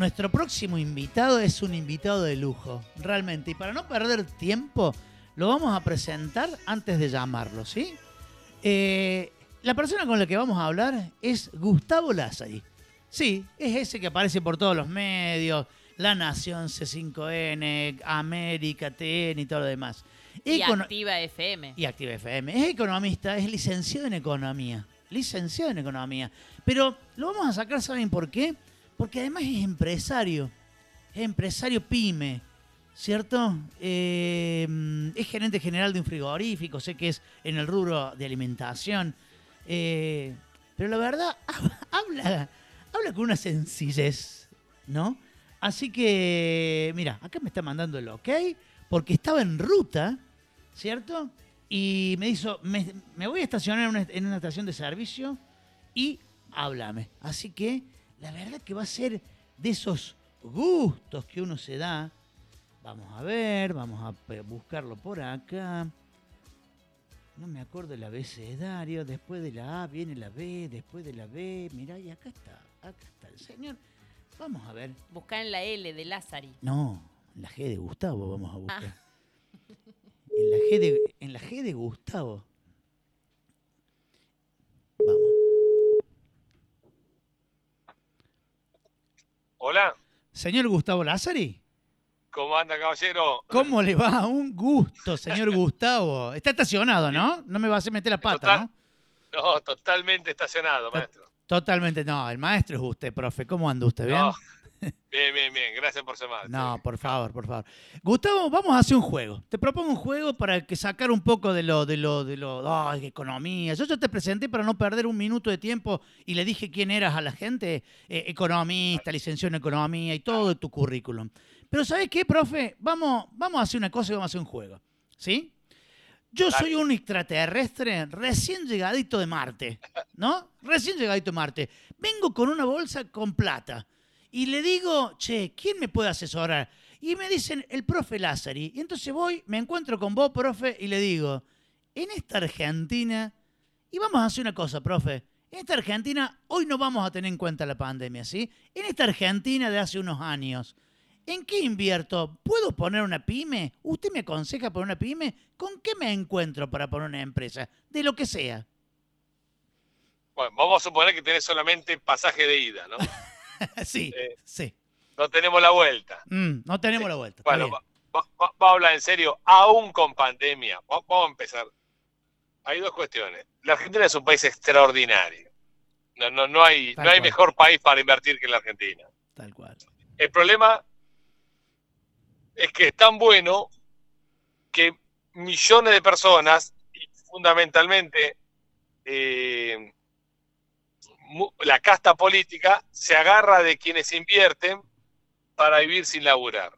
nuestro próximo invitado es un invitado de lujo, realmente. Y para no perder tiempo, lo vamos a presentar antes de llamarlo, ¿sí? Eh, la persona con la que vamos a hablar es Gustavo Lázari. Sí, es ese que aparece por todos los medios, La Nación, C5N, América, TN y todo lo demás. Y Activa FM. y Activa FM. Es economista, es licenciado en economía. Licenciado en economía. Pero lo vamos a sacar, ¿saben por qué? Porque además es empresario. Es empresario pyme. ¿Cierto? Eh, es gerente general de un frigorífico. Sé que es en el rubro de alimentación. Eh, pero la verdad, habla, habla con una sencillez, ¿no? Así que, mira, acá me está mandando el ok, porque estaba en ruta, ¿cierto? Y me dijo, me, voy a estacionar en una estación de servicio y háblame. Así que, la verdad que va a ser de esos gustos que uno se da. Vamos a ver, vamos a buscarlo por acá. No me acuerdo el abecedario. Después de la A viene la B, después de la B. Mirá, y acá está, acá está el señor. Vamos a ver. Buscá en la L de Lázari. No, en la G de Gustavo vamos a buscar. En, la G de, en la G de Gustavo. Vamos. Hola, Señor Gustavo Lázari, ¿cómo anda, caballero? ¿cómo le va? Un gusto, señor Gustavo. Está estacionado, ¿no? No me va a hacer meter la pata, Total. ¿no? No, totalmente estacionado, maestro. Totalmente, no. El maestro es usted, profe. ¿Cómo anda usted? ¿Bien? No. Bien, bien, bien. Gracias por llamar. No, por favor, por favor. Gustavo, vamos a hacer un juego. Te propongo un juego para que sacar un poco de lo, de lo, de lo, ay, economía. Yo ya te presenté para no perder un minuto de tiempo y le dije quién eras a la gente, Eh, economista, licenciado en economía y todo tu currículum. Pero ¿sabes qué, profe? Vamos, vamos a hacer una cosa y vamos a hacer un juego. ¿Sí? Yo Dale. soy un extraterrestre recién llegadito de Marte, ¿no? Recién llegadito de Marte. Vengo con una bolsa con plata y le digo, che, ¿quién me puede asesorar? Y me dicen, el profe Lázari. Y entonces voy, me encuentro con vos, profe, y le digo, en esta Argentina, y vamos a hacer una cosa, profe, en esta Argentina, hoy no vamos a tener en cuenta la pandemia, ¿sí? En esta Argentina de hace unos años, ¿en qué invierto? ¿Puedo poner una pyme? ¿Usted me aconseja poner una pyme? ¿Con qué me encuentro para poner una empresa? De lo que sea. Bueno, vamos a suponer que tenés solamente pasaje de ida, ¿no? sí, Eh, sí. No tenemos la vuelta. Mm, no tenemos la vuelta. Bueno, va- va- vamos a hablar en serio. Aún con pandemia, va- vamos a empezar. Hay dos cuestiones. La Argentina es un país extraordinario. No, no, no hay, Tal no hay cual. mejor país para invertir que la Argentina. Tal cual. El problema es que es tan bueno que millones de personas, y fundamentalmente eh, la casta política, se agarra de quienes invierten para vivir sin laburar.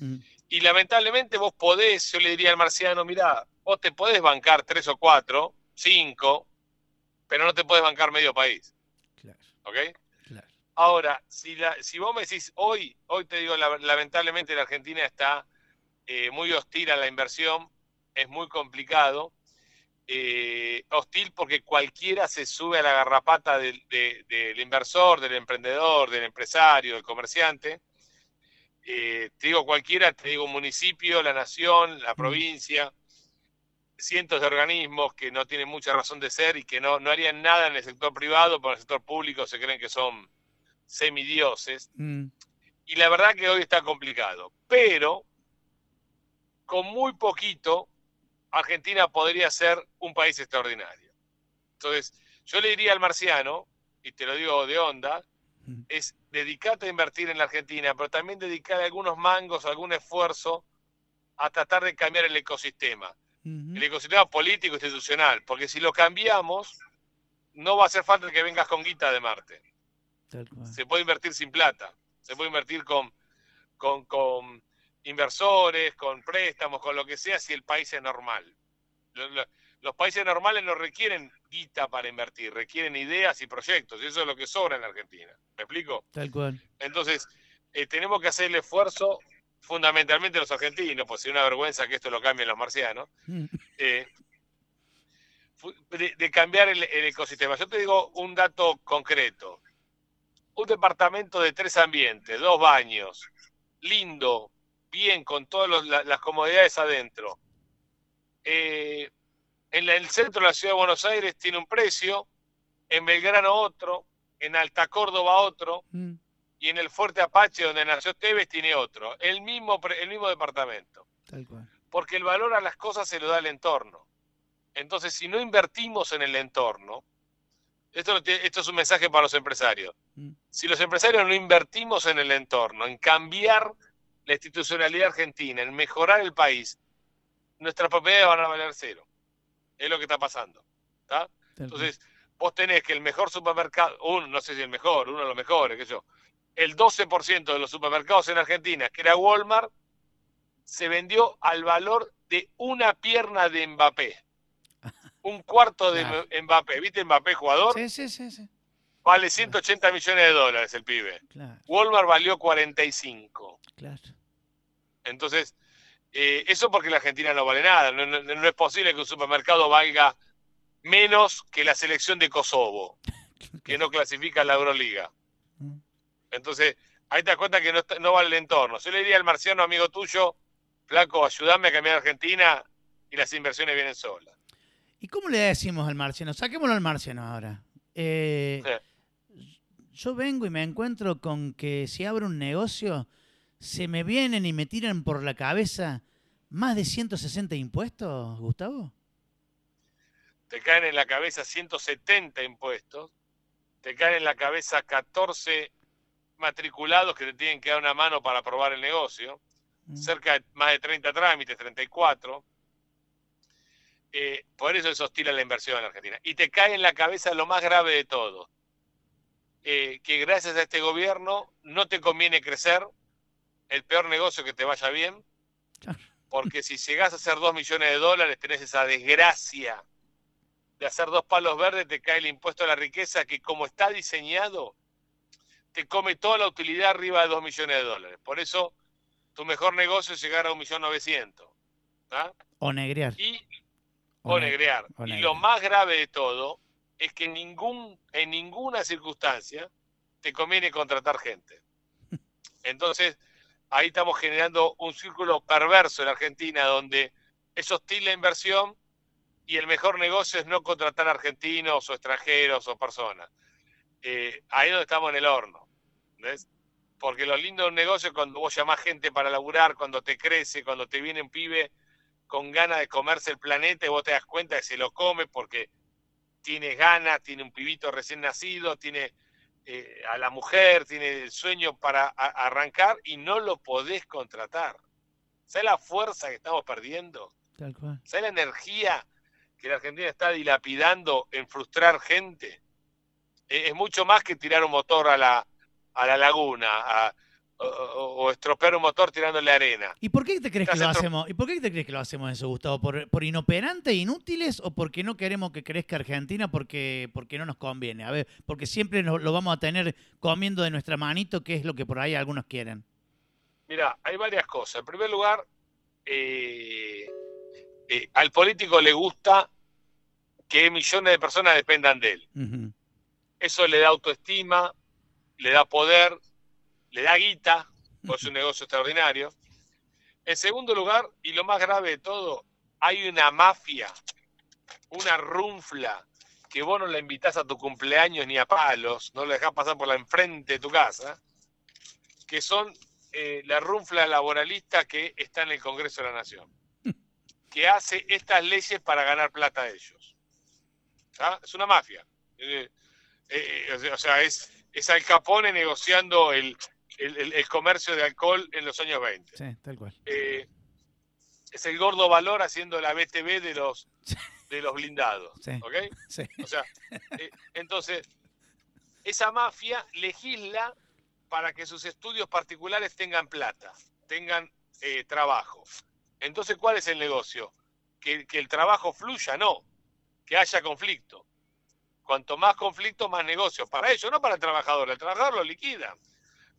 Mm, Y lamentablemente vos podés, yo le diría al marciano, mirá, vos te podés bancar tres o cuatro, cinco, pero no te podés bancar medio país, claro, ¿ok? claro. Ahora, si, la, si vos me decís hoy, hoy te digo, la- lamentablemente la Argentina está eh, muy hostil a la inversión, es muy complicado. Eh, hostil porque cualquiera se sube a la garrapata del, de- del inversor, del emprendedor, del empresario, del comerciante. Eh, te digo cualquiera, te digo municipio, la nación, la provincia, cientos de organismos que no tienen mucha razón de ser y que no, no harían nada en el sector privado, pero en el sector público se creen que son semidioses. Mm, Y la verdad que hoy está complicado. Pero con muy poquito, Argentina podría ser un país extraordinario. Entonces, yo le diría al marciano, y te lo digo de onda, mm, es dedicarte a invertir en la Argentina, pero también dedicar algunos mangos, algún esfuerzo a tratar de cambiar el ecosistema, el ecosistema político institucional, porque si lo cambiamos, no va a hacer falta que vengas con guita de Marte. Se puede invertir sin plata, se puede invertir con, con, con inversores, con préstamos, con lo que sea, si el país es normal. Lo- lo- Los países normales no requieren guita para invertir, requieren ideas y proyectos, y eso es lo que sobra en la Argentina. ¿Me explico? Tal cual. Entonces, eh, tenemos que hacer el esfuerzo, fundamentalmente los argentinos, pues sería una vergüenza que esto lo cambien los marcianos, Mm, eh, de cambiar el, el ecosistema. Yo te digo un dato concreto. un departamento de tres ambientes, dos baños, lindo, bien, con todas las comodidades adentro. Eh, en el centro de la ciudad de Buenos Aires tiene un precio, en Belgrano otro, en Alta Córdoba otro, mm. y en el Fuerte Apache, donde nació Tevez, tiene otro. El mismo, el mismo departamento. Porque el valor a las cosas se lo da el entorno. Entonces, si no invertimos en el entorno, esto, esto es un mensaje para los empresarios. Mm. Si los empresarios no invertimos en el entorno, en cambiar la institucionalidad argentina, en mejorar el país, nuestras propiedades van a valer cero. Es lo que está pasando. Entonces, vos tenés que el mejor supermercado, uno, no sé si el mejor, uno de los mejores, que yo, el 12% de los supermercados en Argentina, que era Walmart, se vendió al valor de una pierna de Mbappé. Un cuarto de Mbappé. ¿Viste Mbappé jugador? Sí, sí, sí. sí. Vale 180 millones de dólares el pibe. Walmart valió 45. Claro. Entonces, eh, eso porque la Argentina no vale nada. No, es posible que un supermercado valga menos que la selección de Kosovo, que no clasifica a la Euroliga. Mm. Entonces, ahí te das cuenta que no, vale el entorno. Yo le diría al marciano amigo tuyo, flaco, ayúdame a cambiar Argentina y las inversiones vienen solas. ¿Y cómo le decimos al marciano? Saquémoslo al marciano ahora. Eh, yo vengo y me encuentro con que si abro un negocio se me vienen y me tiran por la cabeza más de 160 impuestos, Gustavo? Te caen en la cabeza 170 impuestos, te caen en la cabeza 14 matriculados que te tienen que dar una mano para aprobar el negocio, mm. cerca de más de 30 trámites, 34. Eh, por eso se hostila la inversión en Argentina. Y te cae en la cabeza lo más grave de todo, eh, que gracias a este gobierno no te conviene crecer, el peor negocio que te vaya bien, porque si llegas a hacer dos millones de dólares, tenés esa desgracia de hacer dos palos verdes, te cae el impuesto a la riqueza que como está diseñado, te come toda la utilidad arriba de dos millones de dólares. Por eso, tu mejor negocio es llegar a un millón novecientos. O negrear. Y, o, negrear. Y lo más grave de todo es que en, ningún, en ninguna circunstancia te conviene contratar gente. Entonces, ahí estamos generando un círculo perverso en Argentina donde es hostil la inversión y el mejor negocio es no contratar argentinos o extranjeros o personas. Eh, ahí es donde estamos en el horno. ¿ves? Porque lo lindo de un negocio es cuando vos llamás gente para laburar, cuando te crece, cuando te viene un pibe con ganas de comerse el planeta y vos te das cuenta que se lo come porque tiene ganas, tiene un pibito recién nacido, tiene eh, a la mujer, tiene el sueño para arrancar y no lo podés contratar. ¿Sabes la fuerza que estamos perdiendo? ¿Sabes la energía que la Argentina está dilapidando en frustrar gente? E, es mucho más que tirar un motor a la, a la laguna, a, o, estropear un motor tirándole arena. ¿Y por qué te crees que lo hacemos? ¿Y por qué te crees que lo hacemos eso, Gustavo? ¿Por, por inoperantes, inútiles o porque no queremos que crezca Argentina porque, porque no nos conviene? A ver, porque siempre lo vamos a tener comiendo de nuestra manito, que es lo que por ahí algunos quieren. Mira, hay varias cosas. En primer lugar, eh, eh, al político le gusta que millones de personas dependan de él. Eso le da autoestima, le da poder, le da guita, por su negocio extraordinario. En segundo lugar, y lo más grave de todo, hay una mafia, una runfla, que vos no la invitás a tu cumpleaños ni a palos, no la dejás pasar por la enfrente de tu casa, que son eh, la runfla laboralista que está en el Congreso de la Nación, que hace estas leyes para ganar plata a ellos. ¿Ah? Es una mafia. Eh, eh, o sea, es, es Al Capone negociando el, el, comercio de alcohol en los años 20. Sí, tal cual. Eh, es el gordo valor haciendo la BTV de los, de los blindados. Sí. ¿Ok? Sí. O sea, eh, entonces, esa mafia legisla para que sus estudios particulares tengan plata, tengan eh, trabajo. Entonces, ¿cuál es el negocio? Que, que el trabajo fluya, no, que haya conflicto. Cuanto más conflicto, más negocio. Para ellos, no para el trabajador. El trabajador lo liquida.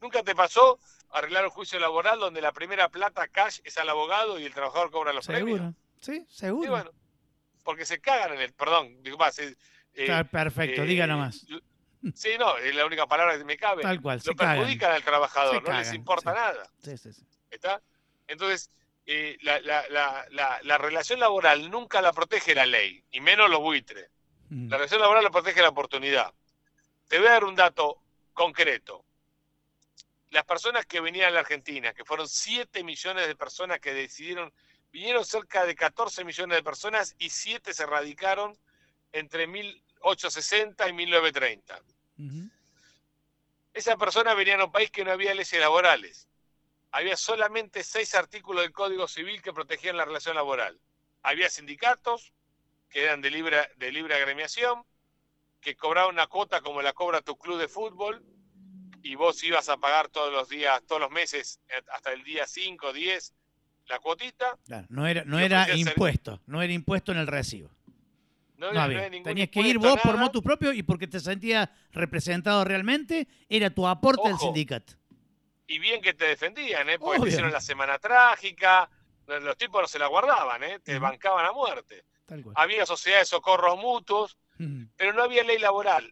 ¿Nunca te pasó arreglar un juicio laboral donde la primera plata cash es al abogado y el trabajador cobra los seguro. Sí, seguro. bueno, porque se cagan en el, perdón, digo más. Eh, perfecto, diga nomás. Sí, no, es la única palabra que me cabe. Tal cual, se Lo perjudican al trabajador, Se no les importa sí. nada. Sí, sí, sí. ¿Está? Entonces, eh, la, la- la- la- la relación laboral nunca la protege la ley, y menos los buitres. Mm. La relación laboral la protege la oportunidad. Te voy a dar un dato concreto. Las personas que venían a la Argentina, que fueron 7 millones de personas que decidieron, vinieron cerca de 14 millones de personas y 7 se radicaron entre 1860 y 1930. Ujú. Esas personas venían a un país que no había leyes laborales. Había solamente seis artículos del Código Civil que protegían la relación laboral. Había sindicatos que eran de libre, de libre agremiación, que cobraban una cuota como la cobra tu club de fútbol, y vos ibas a pagar todos los días, todos los meses, eh, hasta el día 5, 10, la cuotita. Claro, no era, no era impuesto, no era impuesto en el recibo. No, No había- no Tenías que ir vos por motus propio y porque te sentías representado realmente, era tu aporte al Ojo. sindicato. Y bien que te defendían, ¿eh? porque te hicieron la semana trágica, los tipos no se la guardaban, ¿eh? te bancaban a muerte. Había sociedades de socorros mutuos, pero no había ley laboral.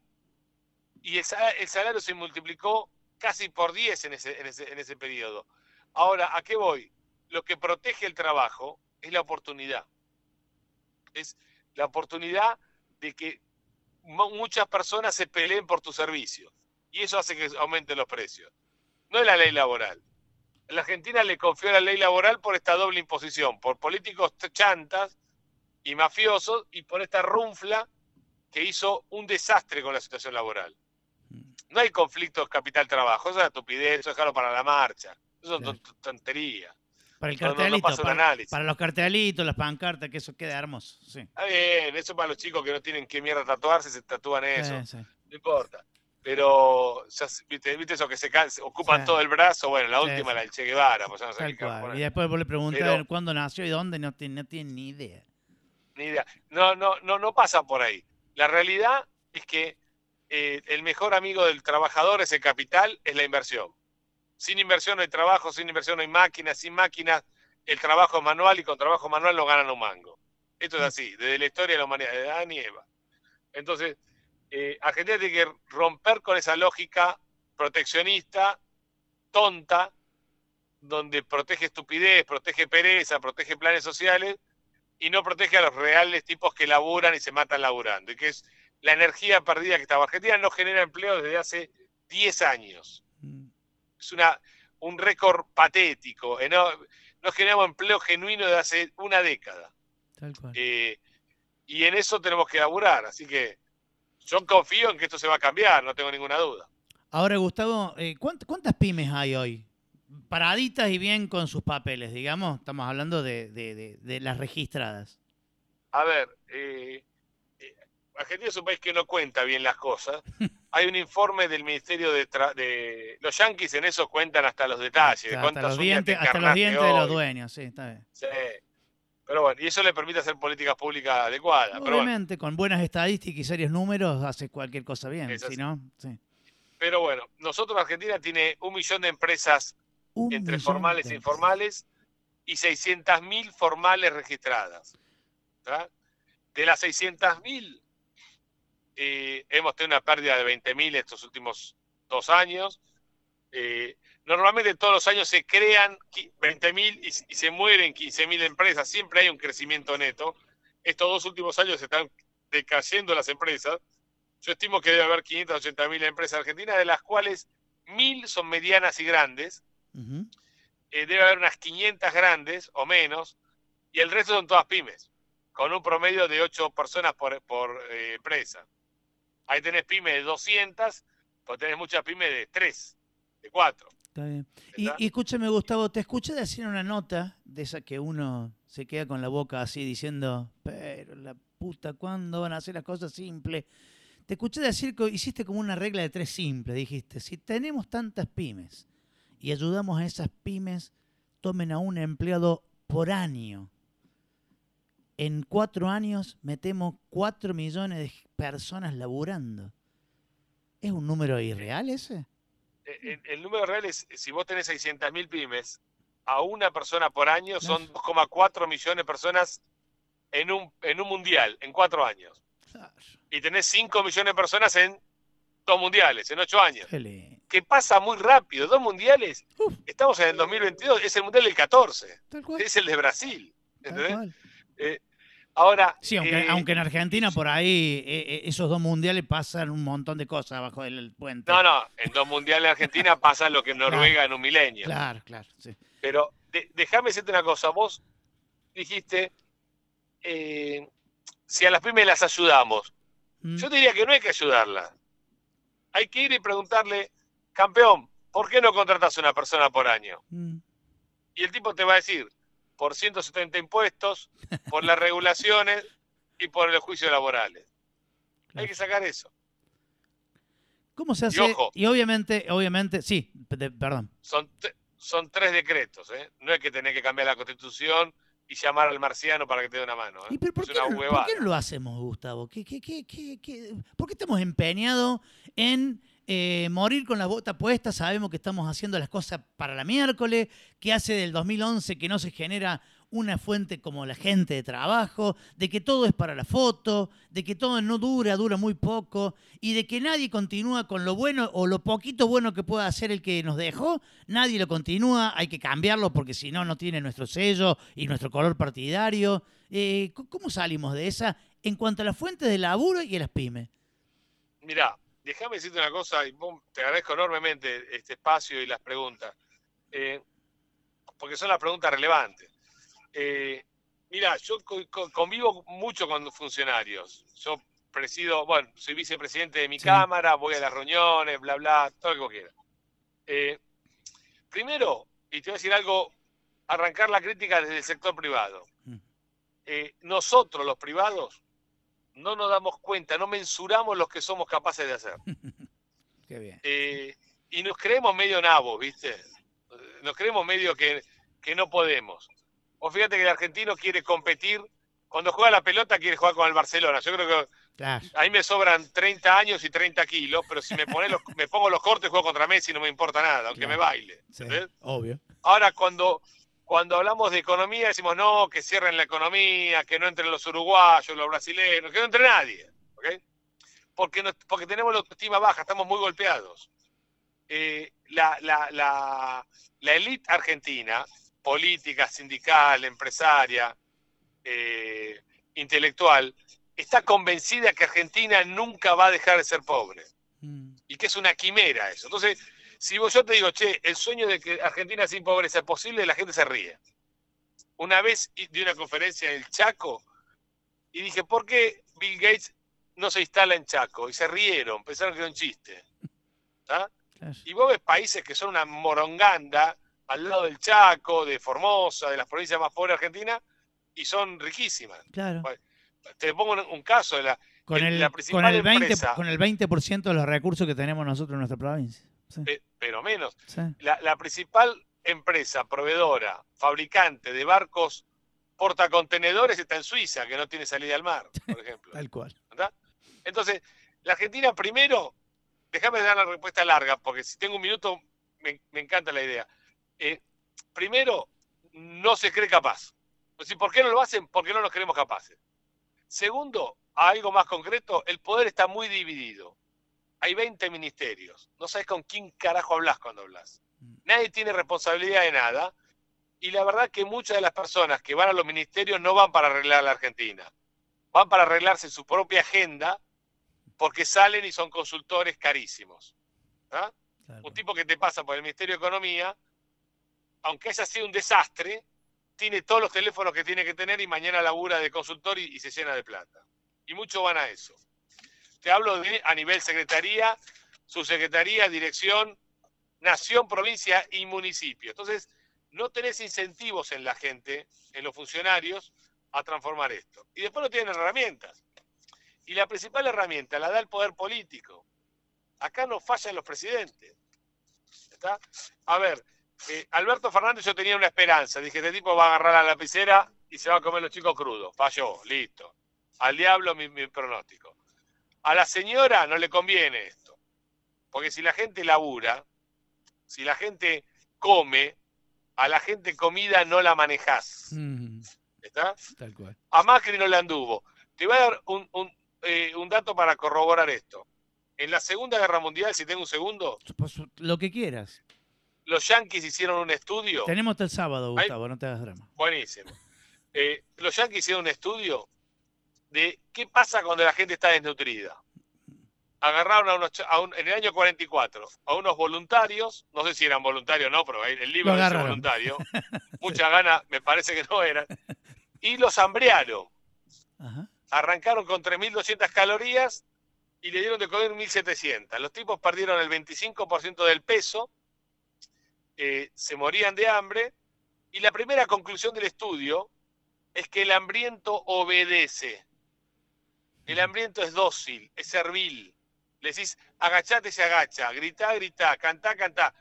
Y el salario, el salario se multiplicó casi por 10 en ese, en, ese, en ese periodo. Ahora, ¿a qué voy? Lo que protege el trabajo es la oportunidad. Es la oportunidad de que mu- muchas personas se peleen por tus servicios. Y eso hace que aumenten los precios. No es la ley laboral. La Argentina le confió la ley laboral por esta doble imposición, por políticos chantas y mafiosos y por esta runfla que hizo un desastre con la situación laboral. No hay conflictos capital-trabajo, eso es una estupidez, eso es dejarlo para la marcha, eso es tontería. Para el No, no, no cartelito, para, para los cartelitos, las pancartas, que eso queda hermoso. Sí. Está bien, eso para los chicos que no tienen qué mierda tatuarse, se tatúan eso, Sí, sí. no importa. Pero, ya ¿viste, viste eso que se, can- se ocupan Sí. todo el brazo? Bueno, la última la del Che Guevara, pues no sé qué. Y después vos le preguntás Pero- cuándo nació y dónde, no tiene, no tiene ni idea. Ni idea. No, no, no, no pasa por ahí. La realidad es que eh, el mejor amigo del trabajador es el capital, es la inversión. Sin inversión no hay trabajo, sin inversión no hay máquinas, sin máquinas el trabajo es manual y con trabajo manual no ganan un mango. Esto es así, desde la historia de la humanidad, de Adán y Eva. Entonces, eh, Argentina tiene que romper con esa lógica proteccionista, tonta, donde protege estupidez, protege pereza, protege planes sociales y no protege a los reales tipos que laburan y se matan laburando. Y que es la energía perdida que estaba. Argentina no genera empleo desde hace 10 años. Mm. Es una, un récord patético. Eh, No, no generamos empleo genuino desde hace una década. Tal cual. Eh, y en eso tenemos que laburar. Así que yo confío en que esto se va a cambiar, no tengo ninguna duda. Ahora, Gustavo, eh, ¿cuánt- ¿cuántas pymes hay hoy? Paraditas y bien con sus papeles, digamos. Estamos hablando de, de- de- de las registradas. A ver, eh, Argentina es un país que no cuenta bien las cosas. Hay un informe del Ministerio de, Tra- de los yanquis en eso cuentan hasta los detalles, de hasta los dientes, te hasta los dientes de los dueños, sí, está bien. Sí. Pero bueno, y eso le permite hacer políticas públicas adecuadas. Pero bueno, Obviamente, con buenas estadísticas y serios números, hace cualquier cosa bien. Si no, sí. pero bueno, nosotros Argentina tiene un millón de empresas Un entre formales e informales y 600.000 formales registradas. De las 600.000, eh, hemos tenido una pérdida de 20.000 estos últimos dos años. Eh, normalmente todos los años se crean qui- 20.000 y, y se mueren 15.000 empresas. Siempre hay un crecimiento neto. Estos dos últimos años se están decayendo las empresas. Yo estimo que debe haber 580.000 empresas argentinas, de las cuales 1.000 son medianas y grandes eh, debe haber unas 500 grandes o menos, y el resto son todas pymes, con un promedio de 8 personas por, por eh, empresa. Ahí tenés pymes de 200, pues tenés muchas pymes de 3, de 4. Está bien. Y, y escúchame, Gustavo, te escuché decir una nota de esa que uno se queda con la boca así diciendo, pero la puta, ¿cuándo van a hacer las cosas simples? Te escuché decir que hiciste como una regla de tres simples. Dijiste, si tenemos tantas pymes y ayudamos a esas pymes, tomen a un empleado por año. En cuatro años metemos cuatro millones de personas laburando. ¿Es un número irreal ese? Eh, El, el número real es, si vos tenés 600.000 pymes, a una persona por año son 2,4 millones de personas en un, en un mundial, en cuatro años. Y tenés 5 millones de personas en dos mundiales en ocho años. Que pasa muy rápido, dos mundiales. Uf. Estamos en el 2022, es el mundial del 14, Tal cual. es el de Brasil. ¿entendés? Eh, ahora, Sí, aunque, eh, aunque en Argentina por ahí eh, eh, esos dos mundiales pasan un montón de cosas abajo del puente. no, no, en dos mundiales en Argentina pasa lo que en Noruega en un milenio. Claro, claro. Sí. Pero de- déjame decirte una cosa, vos dijiste, eh, si a las pymes las ayudamos, Mm. yo diría que no hay que ayudarlas. Hay que ir y preguntarle, campeón, ¿por qué no contratas a una persona por año? Mm. Y el tipo te va a decir, por 170 impuestos, por las regulaciones y por los juicios laborales. Hay que sacar eso. ¿Cómo se Y hace? ojo. Y obviamente, obviamente, sí, de- perdón. Son, son tres decretos, ¿eh? No es que tenés que cambiar la constitución y llamar al marciano para que te dé una mano. ¿eh? ¿Y pero por, qué por qué no lo hacemos, Gustavo? ¿Qué, qué, qué, qué, qué- por qué estamos empeñados en eh, morir con la bota puesta? Sabemos que estamos haciendo las cosas para la miércoles, que hace del 2011 que no se genera una fuente como la gente de trabajo, de que todo es para la foto, de que todo no dura, dura muy poco, y de que nadie continúa con lo bueno o lo poquito bueno que pueda hacer el que nos dejó, nadie lo continúa, hay que cambiarlo porque si no, no tiene nuestro sello y nuestro color partidario. Eh, ¿Cómo salimos de esa en cuanto a las fuentes de laburo y a las pymes? Mirá, déjame decirte una cosa, y vos- te agradezco enormemente este espacio y las preguntas, eh, porque son las preguntas relevantes. Eh, mira, yo co- co- convivo mucho con funcionarios. Yo presido, bueno, soy vicepresidente de mi Sí. cámara, voy a las reuniones, bla, bla, todo lo que vos quieras. Eh, primero, y te voy a decir algo, arrancar la crítica desde el sector privado. Mm. Eh, nosotros, los privados, no nos damos cuenta, no mensuramos lo que somos capaces de hacer. Qué bien. Eh, y nos creemos medio nabos, ¿viste? Eh, Nos creemos medio que, que no podemos. O fíjate que el argentino quiere competir, cuando juega la pelota quiere jugar con el Barcelona. Yo creo que Claro. a mí me sobran 30 años y 30 kilos, pero si me, pones los, me pongo los cortes juego contra Messi no me importa nada, aunque Claro. me baile. Obvio. Ahora, cuando, cuando hablamos de economía, decimos no, que cierren la economía, que no entren los uruguayos, los brasileños, que no entre nadie. ¿ok? Porque, nos- porque tenemos la autoestima baja, estamos muy golpeados. Eh, la, la, la, la élite argentina, política, sindical, empresaria, eh, intelectual, está convencida que Argentina nunca va a dejar de ser pobre Mm. y que es una quimera eso. Entonces, si vos, yo te digo, che, el sueño de que Argentina sin pobreza es posible, la gente se ríe. Una vez di una conferencia en el Chaco y dije, ¿por qué Bill Gates no se instala en Chaco? Y se rieron, pensaron que era un chiste. Y vos ves países que son una moronganda al lado del Chaco, de Formosa, de las provincias más pobres de Argentina, y son riquísimas. Claro. Te pongo un, caso de la, Con el- con, principal el 20, empresa- con el 20% de los recursos que tenemos nosotros en nuestra provincia. Sí, pe- pero menos. sí. la, la principal empresa proveedora, fabricante de barcos portacontenedores está en Suiza, que no tiene salida al mar, por ejemplo. Tal cual. ¿verdad? Entonces, la Argentina primero, déjame dar la respuesta larga, porque si tengo un minuto, me, me encanta la idea. Eh, primero, no se cree capaz. Pues, ¿y ¿Por qué no lo hacen? Porque no nos creemos capaces. Segundo, a algo más concreto, el poder está muy dividido. Hay 20 ministerios. No sabes con quién carajo hablas cuando hablas. Nadie tiene responsabilidad de nada. Y la verdad que muchas de las personas que van a los ministerios no van para arreglar la Argentina. Van para arreglarse su propia agenda porque salen y son consultores carísimos. ¿ah? Un tipo que te pasa por el Ministerio de Economía, aunque haya sido un desastre, tiene todos los teléfonos que tiene que tener y mañana labura de consultor y, y se llena de plata. Y muchos van a eso. Te hablo a nivel secretaría, subsecretaría, dirección, nación, provincia y municipio. Entonces, no tenés incentivos en la gente, en los funcionarios, a transformar esto. Y después no tienen herramientas. Y la principal herramienta la da el poder político. Acá no fallan los presidentes. ¿Está? A ver, eh, Alberto Fernández yo tenía una esperanza. Dije, este tipo va a agarrar la lapicera y se va a comer los chicos crudos. Falló, listo. Al diablo mi pronóstico. A la señora no le conviene esto. Porque si la gente labura, si la gente come, a la gente comida no la manejás. Mm, ¿Está? tal cual. A Macri no le anduvo. Te voy a dar un, un, eh, un dato para corroborar esto. En la Segunda Guerra Mundial, si tengo un segundo, lo que quieras. los yanquis hicieron un estudio. Tenemos hasta el sábado, Ahí- Gustavo, no te hagas drama. Buenísimo. Eh, los yanquis hicieron un estudio de qué pasa cuando la gente está desnutrida. Agarraron a unos, cha- a un- en el año 44 a unos voluntarios, no sé si eran voluntarios o no, pero el libro dice voluntario, muchas ganas me parece que no eran, y los hambrearon. Ajá. Arrancaron con 3.200 calorías y le dieron de comer 1.700. Los tipos perdieron el 25% del peso, eh, se morían de hambre, y la primera conclusión del estudio es que el hambriento obedece. El hambriento es dócil, es servil. Le decís, agachate, se agacha, gritá, gritá, cantá, cantá.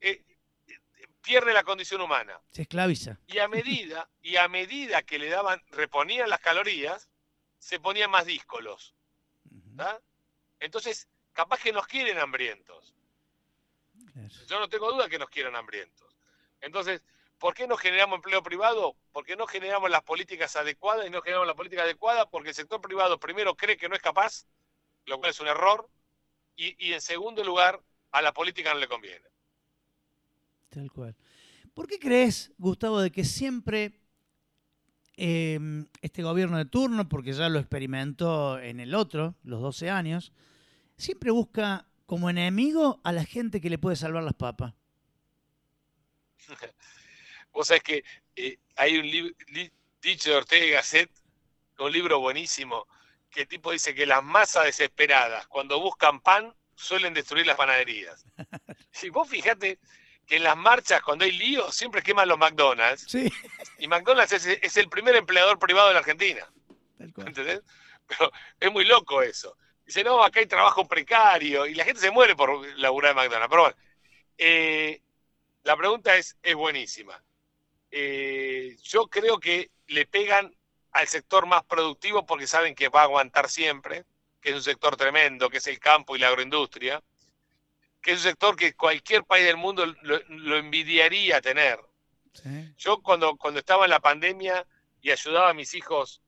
Eh, eh, pierde la condición humana. Se esclaviza. Y a medida, y a medida que le daban, reponían las calorías, se ponían más díscolos. Entonces, capaz que nos quieren hambrientos. Yo no tengo duda que nos quieran hambrientos. Entonces, ¿por qué no generamos empleo privado? Porque no generamos las políticas adecuadas y no generamos la política adecuada porque el sector privado primero cree que no es capaz, lo cual es un error, y, y en segundo lugar, a la política no le conviene. Tal cual. ¿Por qué crees, Gustavo, de que siempre eh, este gobierno de turno, porque ya lo experimentó en el otro, los 12 años, siempre busca como enemigo a la gente que le puede salvar las papas? Vos sabés que eh, hay un li- li- dicho de Ortega y Gasset, un libro buenísimo, que el tipo dice que las masas desesperadas, cuando buscan pan, suelen destruir las panaderías. Si vos fijate que en las marchas, cuando hay lío, siempre queman los McDonald's, Sí, y McDonald's es, es el primer empleador privado de la Argentina. ¿Entendés? Pero es muy loco eso. Dice, no, acá hay trabajo precario y la gente se muere por laburar en McDonald's. Pero bueno, eh, la pregunta es, es buenísima. Eh, yo creo que le pegan al sector más productivo porque saben que va a aguantar siempre, que es un sector tremendo, que es el campo y la agroindustria, que es un sector que cualquier país del mundo lo, lo envidiaría tener. Sí. Yo cuando, cuando estaba en la pandemia y ayudaba a mis hijos,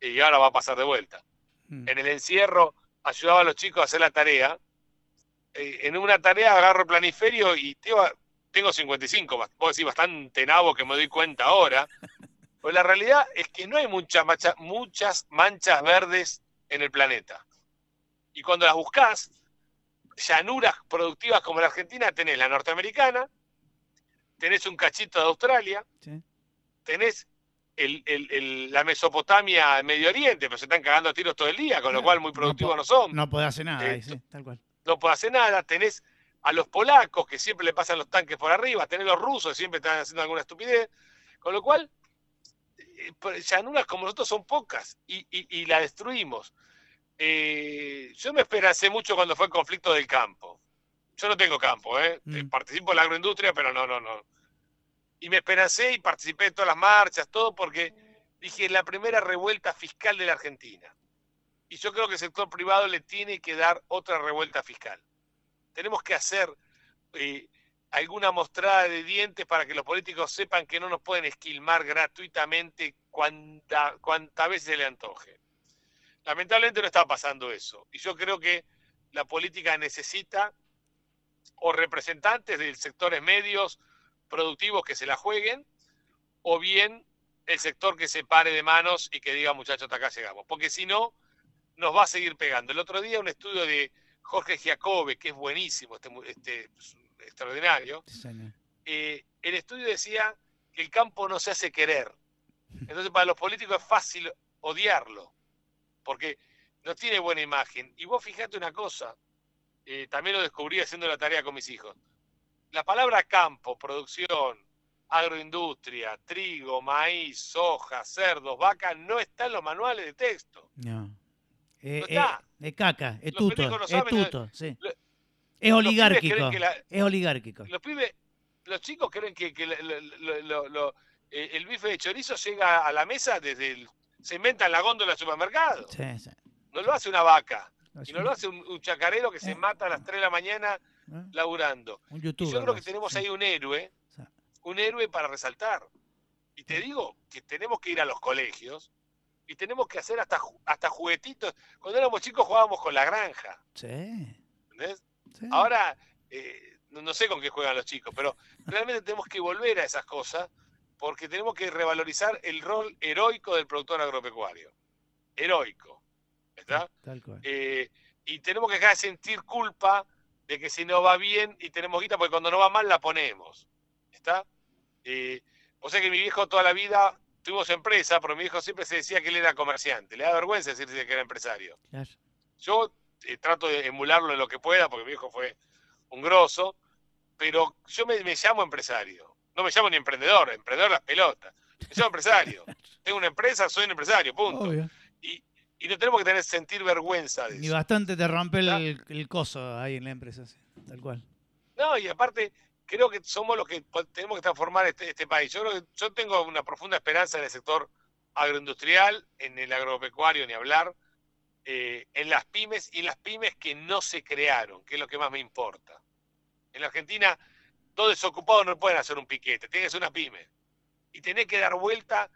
y ahora va a pasar de vuelta, Mm. en el encierro ayudaba a los chicos a hacer la tarea. eh, en una tarea agarro el planiferio y tengo, tengo 55, bast- puedo decir bastante nabo que me doy cuenta ahora. Pues la realidad es que no hay mucha mancha- muchas manchas verdes en el planeta. Y cuando las buscas, llanuras productivas como la Argentina, tenés la norteamericana, tenés un cachito de Australia, Sí. tenés el- el- el- la Mesopotamia, Medio Oriente, pero se están cagando a tiros todo el día, con lo cual muy no productivos po- no, son. No, No puede hacer nada, Eh, ahí, sí, tal cual. puede hacer nada. Tenés a los polacos que siempre le pasan los tanques por arriba, tenés los rusos que siempre están haciendo alguna estupidez. Con lo cual, eh, llanuras como nosotros son pocas y, y- y la destruimos. Eh, yo me esperancé mucho cuando fue el conflicto del campo. Yo no tengo campo, ¿eh? Mm. Eh, participo en la agroindustria, pero no, no, no. Y me esperancé y participé en todas las marchas, todo porque dije la primera revuelta fiscal de la Argentina. Y yo creo que el sector privado le tiene que dar otra revuelta fiscal. Tenemos que hacer eh, alguna mostrada de dientes para que los políticos sepan que no nos pueden esquilmar gratuitamente cuanta, cuanta veces se le antoje. Lamentablemente no está pasando eso. Y yo creo que la política necesita o representantes de sectores medios productivos que se la jueguen, o bien el sector que se pare de manos y que diga, muchachos, hasta acá llegamos. Porque si no, nos va a seguir pegando. El otro día un estudio de Jorge Giacobbe, que es buenísimo, este, este es extraordinario, Sí, eh, el estudio decía que el campo no se hace querer. Entonces para los políticos es fácil odiarlo, porque no tiene buena imagen. Y vos fijate una cosa, eh, también lo descubrí haciendo la tarea con mis hijos. La palabra campo, producción, agroindustria, trigo, maíz, soja, cerdos, vacas, no está en los manuales de texto. No. Eh, No eh, está. Es caca, es Los tuto, es saben, tuto, sí. lo- Es oligárquico, la- es oligárquico. los pibes, los chicos creen que, que lo- lo- lo- lo- eh, el bife de chorizo llega a la mesa desde el, se inventa en la góndola del supermercado. Sí, sí. No lo hace una vaca. Y no lo hace un, un chacarero que se Eh. mata a las 3 de la mañana ¿eh? laburando. Un Y youtuber. yo creo que tenemos sí. ahí un héroe, un héroe para resaltar. Y te digo que tenemos que ir a los colegios y tenemos que hacer hasta, hasta juguetitos. Cuando éramos chicos jugábamos con la granja. Sí. ¿entendés? sí. Ahora, eh, no, no sé con qué juegan los chicos, pero realmente tenemos que volver a esas cosas porque tenemos que revalorizar el rol heroico del productor agropecuario. Heroico. ¿Está? Tal cual. Eh, y tenemos que dejar de sentir culpa de que si no va bien y tenemos guita, porque cuando no va mal la ponemos. ¿Está? Eh, o sea que mi viejo toda la vida tuvimos empresa, pero mi viejo siempre se decía que él era comerciante. Le da vergüenza decirse que era empresario. Claro. Yo eh, trato de emularlo en lo que pueda, porque mi viejo fue un grosso, pero yo me, me llamo empresario. No me llamo ni emprendedor, emprendedor las pelotas. Me llamo empresario. Tengo una empresa, soy un empresario, punto. Obvio. Y, y no tenemos que tener sentir vergüenza de Y eso. bastante te rompe el, el coso ahí en la empresa, sí, tal cual. No, y aparte, creo que somos los que tenemos que transformar este, este país. Yo creo que yo tengo una profunda esperanza en el sector agroindustrial, en el agropecuario, ni hablar, eh, en las pymes y en las pymes que no se crearon, que es lo que más me importa. En la Argentina, dos desocupados no pueden hacer un piquete, tiene que ser una pyme. Y tenés que dar vuelta.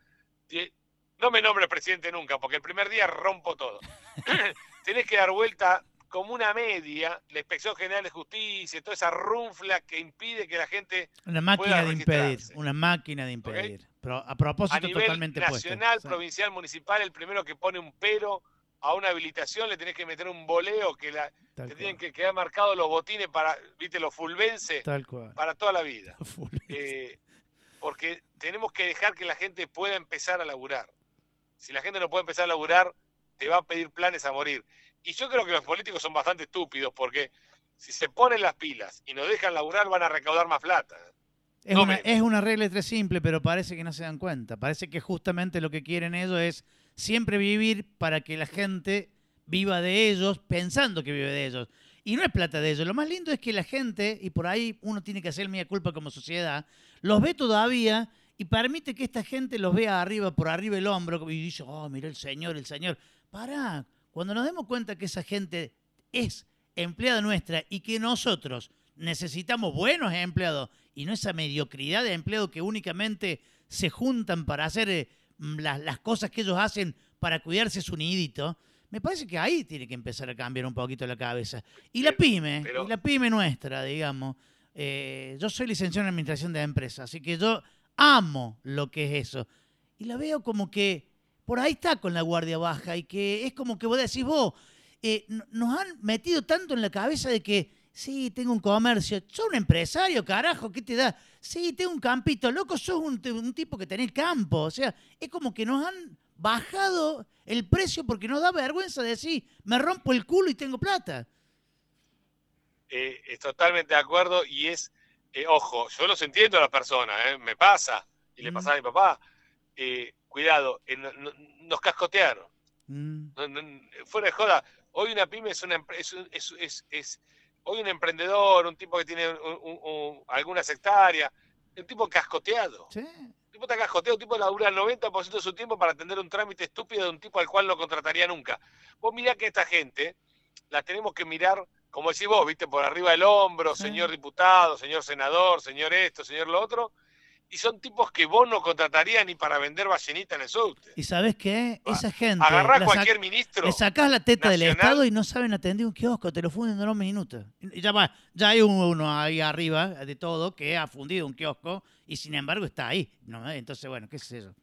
de- no me nombres presidente nunca, porque el primer día rompo todo. tenés que dar vuelta como una media, la Inspección General de Justicia, toda esa runfla que impide que la gente Una máquina de impedir, una máquina de impedir. Pero a propósito a nivel totalmente nacional, provincial, municipal, el primero que pone un pero a una habilitación le tenés que meter un boleo que la, Tal te tienen que quedar marcados los botines para, viste, los fulvense Tal cual. para toda la vida. Eh, porque tenemos que dejar que la gente pueda empezar a laburar. Si la gente no puede empezar a laburar, te va a pedir planes a morir. Y yo creo que los políticos son bastante estúpidos porque si se ponen las pilas y nos dejan laburar, van a recaudar más plata. Es, no una, es una regla tres simple, pero parece que no se dan cuenta. Parece que justamente lo que quieren ellos es siempre vivir para que la gente viva de ellos, pensando que vive de ellos. Y no es plata de ellos. Lo más lindo es que la gente, y por ahí uno tiene que hacer mía culpa como sociedad, los ve todavía y permite que esta gente los vea arriba, por arriba el hombro, y dice, oh, mira el señor, el señor. Pará, cuando nos demos cuenta que esa gente es empleada nuestra y que nosotros necesitamos buenos empleados y no esa mediocridad de empleados que únicamente se juntan para hacer eh, mm, las, las cosas que ellos hacen para cuidarse su nidito, me parece que ahí tiene que empezar a cambiar un poquito la cabeza. Y la Pero- pyme, pero- y la pyme nuestra, digamos, eh, yo soy licenciado en administración de empresas, así que yo amo lo que es eso. Y la veo como que por ahí está con la guardia baja y que es como que vos decís vos, eh, nos han metido tanto en la cabeza de que, sí, tengo un comercio, sos un empresario, carajo, ¿qué te da? Sí, tengo un campito, loco, sos un, tipo que tenés campo. O sea, es como que nos han bajado el precio porque nos da vergüenza decir, me rompo el culo y tengo plata. Eh, es totalmente de acuerdo y es, eh, ojo, yo los entiendo a las personas, me pasa, y le pasaba a mi papá, eh, cuidado, eh, no- no- nos cascotearon. Mm, No, fuera de joda, hoy una pyme es, una, es, un- es- es- es- hoy un emprendedor, un tipo que tiene un- un- un- algunas hectáreas, un tipo cascoteado. sí. Un tipo está cascoteado, un tipo labura el 90% de su tiempo para atender un trámite estúpido de un tipo al cual no contrataría nunca. Vos mirá que esta gente la tenemos que mirar, como decís vos, viste, por arriba del hombro, Sí. señor diputado, señor senador, señor esto, señor lo otro, y son tipos que vos no contratarías ni para vender ballenita en el subte. ¿Y sabes qué? Ah, Esa gente... Agarrá la cualquier ministro. Le sacás la teta del. Estado y no saben atender un kiosco, te lo funden en dos minutos. Y ya va, ya hay uno ahí arriba de todo que ha fundido un kiosco y sin embargo está ahí. ¿no? Entonces, bueno, qué es eso.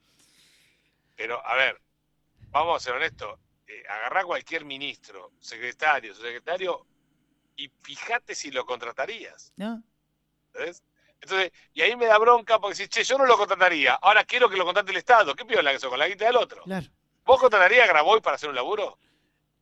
Pero, a ver, vamos a ser honestos. Eh, agarrá cualquier ministro, secretario, secretario, y fíjate si lo contratarías. ¿No? Entonces, y ahí me da bronca porque si, che, yo no lo contrataría, ahora quiero que lo contrate el Estado. ¿Qué piola que eso con la guita del otro? Claro. ¿Vos contratarías a Graboy para hacer un laburo?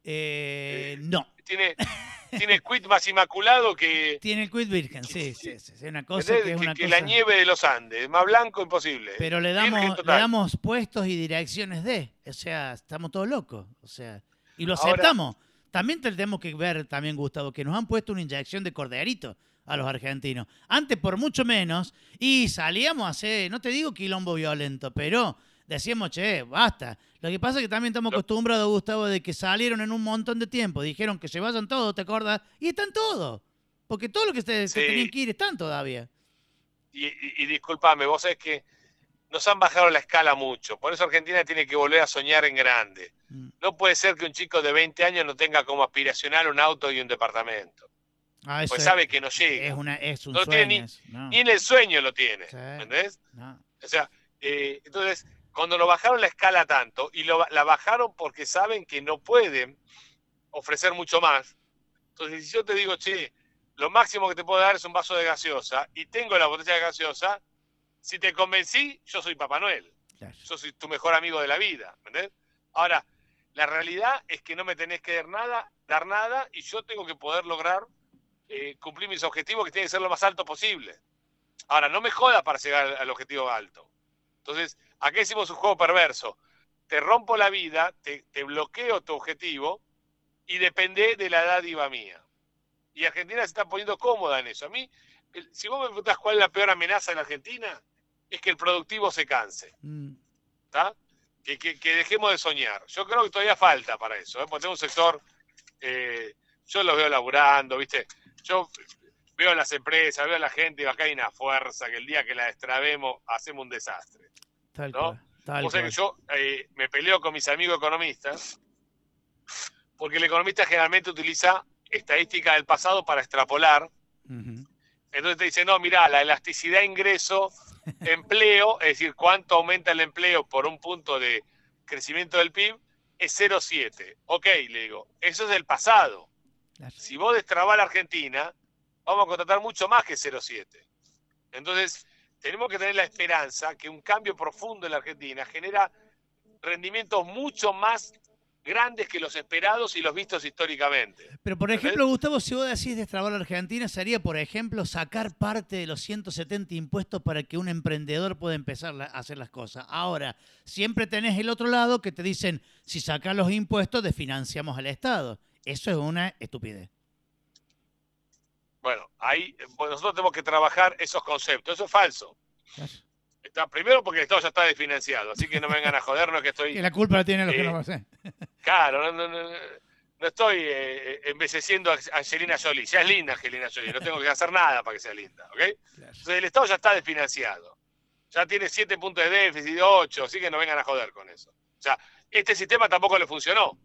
Eh, no. Tiene, tiene quit más inmaculado que, Tiene el quit virgen, sí, sí, sí. Es una cosa que es que- una que cosa... la nieve de los Andes. Más blanco imposible. Pero le damos, le damos puestos y direcciones de. O sea, estamos todos locos. O sea, y lo Ahora- aceptamos. También te- tenemos que ver, también, Gustavo, que nos han puesto una inyección de corderito a los argentinos. Antes, por mucho menos, y salíamos a hacer, no te digo quilombo violento, pero decíamos, che, basta. Lo que pasa es que también estamos acostumbrados, Gustavo, de que salieron en un montón de tiempo. Dijeron que se vayan todos, ¿te acuerdas? Y están todos. Porque todo lo que se, Sí. tenían que ir están todavía. Y, y, y disculpame, vos sabés que nos han bajado la escala mucho. Por eso Argentina tiene que volver a soñar en grande. Mm. No puede ser que un chico de 20 años no tenga como aspiracional un auto y un departamento. Ah, Pues es- sabe que no llega. Es, una, es un No sueño. tiene no, Ni en el sueño lo tiene. Sí. ¿me ¿Entendés? no. O sea, eh, entonces, cuando lo bajaron la escala tanto, y lo, la bajaron porque saben que no pueden ofrecer mucho más. Entonces, si yo te digo, che, lo máximo que te puedo dar es un vaso de gaseosa, y tengo la botella de gaseosa, si te convencí, yo soy Papá Noel. Claro. Yo soy tu mejor amigo de la vida. ¿me ¿entendés? Ahora, la realidad es que no me tenés que dar nada, dar nada, y yo tengo que poder lograr eh, cumplir mis objetivos, que tienen que ser lo más alto posible. Ahora, no me joda para llegar al- al objetivo alto. Entonces, acá hicimos un juego perverso. Te rompo la vida, te, te bloqueo tu objetivo y depende de la dádiva mía. Y Argentina se está poniendo cómoda en eso. A mí, el- si vos me preguntas cuál es la peor amenaza en Argentina, es que el productivo se canse. Mm, ¿está? Que, que- que dejemos de soñar. Yo creo que todavía falta para eso, ¿eh? porque tengo un sector, eh, yo los veo laburando, ¿viste? Yo veo a las empresas, veo a la gente, y acá hay una fuerza que el día que la destrabemos hacemos un desastre. tal ¿No? cual. Tal O sea cual. que yo eh, me peleo con mis amigos economistas, porque el economista generalmente utiliza estadística del pasado para extrapolar entonces te dice, no, mira, la elasticidad ingreso, empleo, es decir, cuánto aumenta el empleo por un punto de crecimiento del PIB, es 0,7. Ok, le digo, eso es del pasado. Claro. Si vos destrabás la Argentina, vamos a contratar mucho más que 0,7. Entonces, tenemos que tener la esperanza que un cambio profundo en la Argentina genera rendimientos mucho más grandes que los esperados y los vistos históricamente. Pero, por ejemplo, Gustavo, si vos decís destrabar a la Argentina, sería, por ejemplo, sacar parte de los 170 impuestos para que un emprendedor pueda empezar a hacer las cosas. Ahora, siempre tenés el otro lado que te dicen, si sacas los impuestos, desfinanciamos al Estado. Eso es una estupidez. Bueno, ahí nosotros tenemos que trabajar esos conceptos. Eso es falso. Está, primero porque el Estado ya está desfinanciado, así que no me vengan a jodernos que Que estoy... la culpa la tienen los que no lo hacen. Claro, no, no, no, no estoy eh, envejeciendo a Angelina Jolie. Ya es linda Angelina Jolie, no tengo que hacer nada para que sea linda, ¿ok? Entonces el Estado ya está desfinanciado. Ya tiene 7 puntos de déficit, 8, así que no vengan a joder con eso. O sea, este sistema tampoco le funcionó.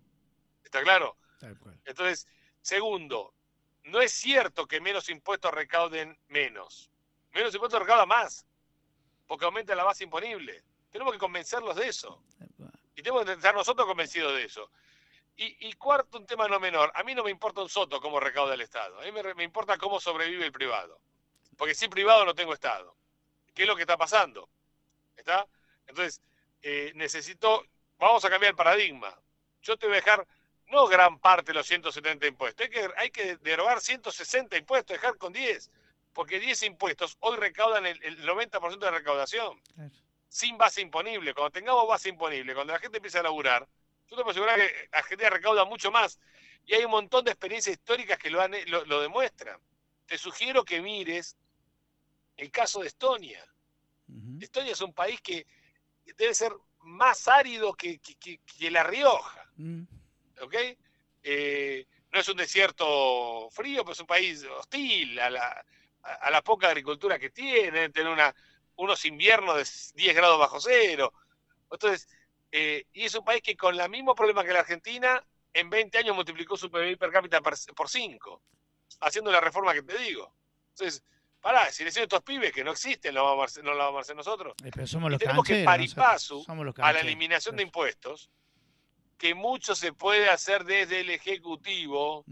¿Está claro? Tal cual. Entonces, segundo, no es cierto que menos impuestos recauden menos. Menos impuestos recaudan más, porque aumenta la base imponible. Tenemos que convencerlos de eso. Y tenemos que estar nosotros convencidos de eso. Y, y cuarto, un tema no menor. A mí no me importa un soto cómo recauda el Estado. A mí me, me importa cómo sobrevive el privado. Porque sin privado no tengo Estado. ¿Qué es lo que está pasando? ¿Está? Entonces, eh, necesito, vamos a cambiar el paradigma. Yo te voy a dejar no gran parte de los 170 impuestos. Hay que, hay que derogar 160 impuestos, dejar con 10. Porque 10 impuestos hoy recaudan el, el 90% de recaudación Claro. sin base imponible. Cuando tengamos base imponible, cuando la gente empiece a laburar, yo te puedo asegurar que Argentina recauda mucho más. Y hay un montón de experiencias históricas que lo, han- lo, lo demuestran. Te sugiero que mires el caso de Estonia. Estonia es un país que debe ser más árido que, que- que- que La Rioja. Mm. ¿Ok? Eh, no es un desierto frío, pero es un país hostil a la, a- a la poca agricultura que tiene, tener una, unos inviernos de 10 grados bajo cero. Entonces, eh, y es un país que con el mismo problema que la Argentina, en 20 años multiplicó su PIB per cápita por 5, haciendo la reforma que te digo. Entonces, pará, si le a estos pibes que no existen, lo vamos a no lo vamos a hacer nosotros Eh, Pero somos Y los tenemos que cancheros, par y nosotros. paso Somos los a la eliminación de impuestos, que mucho se puede hacer desde el Ejecutivo,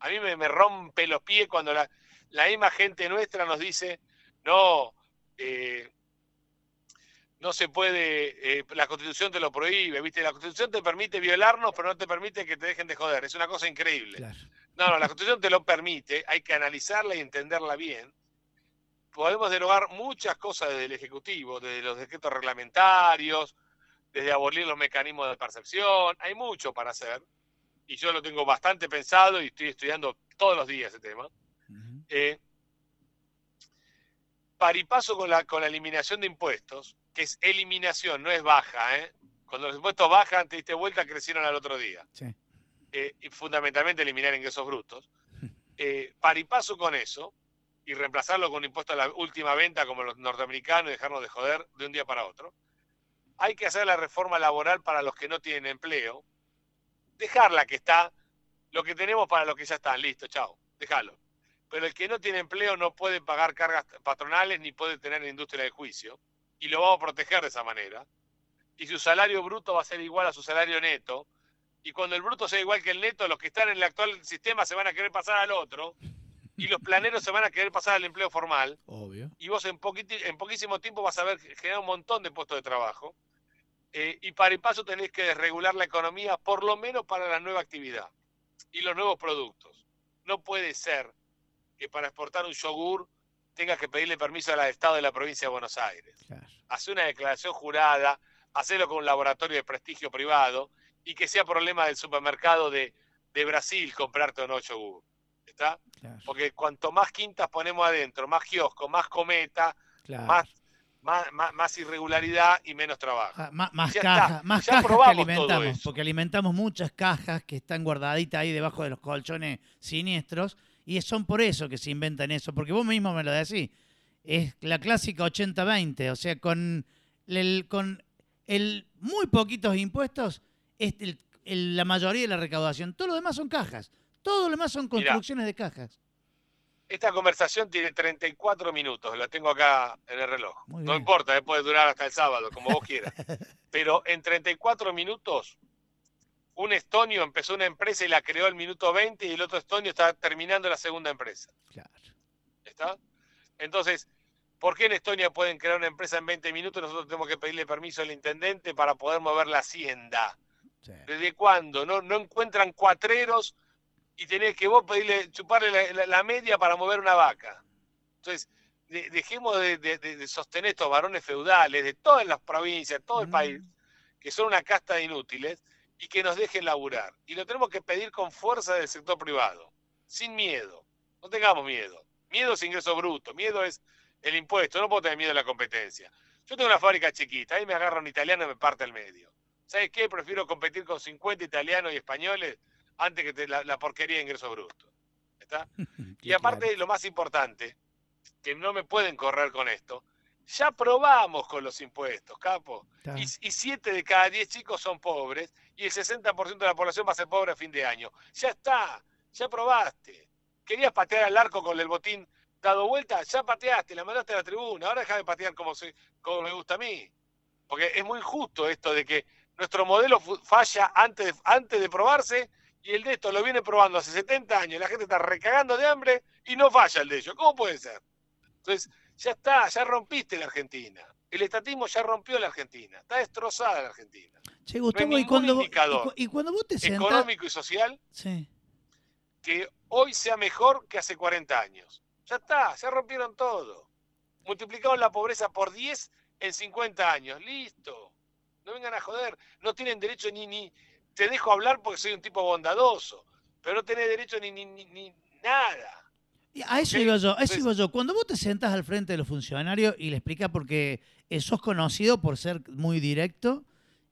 a mí me, me rompe los pies cuando la, la misma gente nuestra nos dice, no, eh, no se puede, eh, la constitución te lo prohíbe, ¿viste? La constitución te permite violarnos, pero no te permite que te dejen de joder. Es una cosa increíble. Claro. No, no, la constitución te lo permite, hay que analizarla y entenderla bien. Podemos derogar muchas cosas desde el Ejecutivo, desde los decretos reglamentarios, desde abolir los mecanismos de percepción, hay mucho para hacer. Y yo lo tengo bastante pensado y estoy estudiando todos los días ese tema. Eh, paripaso con la, con la eliminación de impuestos, que es eliminación, no es baja. ¿eh? Cuando los impuestos bajan, te diste vuelta, crecieron al otro día. Sí. Eh, y fundamentalmente eliminar ingresos brutos. Eh, paripaso con eso, y reemplazarlo con un impuesto a la última venta como los norteamericanos y dejarnos de joder de un día para otro. Hay que hacer la reforma laboral para los que no tienen empleo, dejarla que está, lo que tenemos para los que ya están, listo, chao, déjalo. Pero el que no tiene empleo no puede pagar cargas patronales ni puede tener industria de juicio, y lo vamos a proteger de esa manera. Y su salario bruto va a ser igual a su salario neto, y cuando el bruto sea igual que el neto, los que están en el actual sistema se van a querer pasar al otro, y los planeros se van a querer pasar al empleo formal. Obvio. Y vos en, en poquísimo tiempo vas a ver generar un montón de puestos de trabajo. Eh, y para el paso tenés que desregular la economía, por lo menos para la nueva actividad y los nuevos productos. No puede ser que para exportar un yogur tengas que pedirle permiso al Estado de la provincia de Buenos Aires. Hace una declaración jurada, hacerlo con un laboratorio de prestigio privado y que sea problema del supermercado de, de Brasil comprarte o no yogur. ¿Está? Porque cuanto más quintas ponemos adentro, más kiosco, más cometa, más, más, irregularidad y menos trabajo. Ah, más, cajas, más cajas que alimentamos, porque alimentamos muchas cajas que están guardaditas ahí debajo de los colchones siniestros y son por eso que se inventan eso, porque vos mismo me lo decís. Es la clásica 80-20, o sea, con el, con el muy poquitos impuestos, es la mayoría de la recaudación. Todo lo demás son cajas. Todo lo demás son construcciones de cajas. Esta conversación tiene 34 minutos, la tengo acá en el reloj. No importa, eh, puede durar hasta el sábado, como vos quieras. Pero en 34 minutos, un estonio empezó una empresa y la creó el minuto 20 y el otro estonio está terminando la segunda empresa. Claro. ¿Está? Entonces, ¿por qué en Estonia pueden crear una empresa en 20 minutos nosotros tenemos que pedirle permiso al intendente para poder mover la hacienda? ¿Desde cuándo? ¿No, no encuentran cuatreros y tenés que vos pedirle, chuparle la, media para mover una vaca. Entonces, dejemos de, sostener estos varones feudales de todas las provincias, todo el mm. país, que son una casta de inútiles, y que nos dejen laburar. Y lo tenemos que pedir con fuerza del sector privado, sin miedo. No tengamos miedo. Miedo es ingreso bruto, miedo es el impuesto, no puedo tener miedo a la competencia. Yo tengo una fábrica chiquita, ahí me agarra un italiano y me parte el medio. ¿Sabes qué? Prefiero competir con 50 italianos y españoles antes que te, la, porquería de ingreso bruto. ¿Está? y aparte, lo más importante, que no me pueden correr con esto, ya probamos con los impuestos, capo. Y, siete de cada diez chicos son pobres y el 60% de la población va a ser pobre a fin de año. Ya está, ya probaste. Querías patear al arco con el botín dado vuelta, ya pateaste, la mandaste a la tribuna, ahora deja de patear como, como me gusta a mí. Porque es muy injusto esto de que nuestro modelo falla antes antes de probarse y el de esto lo viene probando hace 70 años, la gente está recagando de hambre y no falla el de ellos. ¿Cómo puede ser? Entonces, ya está, ya rompiste la Argentina. El estatismo ya rompió la Argentina. Está destrozada la Argentina. Che, Gustavo, y, cuando, y, cuando vos te sentás... Económico y social que hoy sea mejor que hace 40 años. Ya está, ya rompieron todo. Multiplicaron la pobreza por 10 en 50 años. Listo. No vengan a joder. No tienen derecho ni, ni, te dejo hablar porque soy un tipo bondadoso, pero no tenés derecho ni, ni, ni nada. A eso iba yo, a eso iba yo. Cuando vos te sentas al frente de los funcionarios y le explicas porque sos conocido por ser muy directo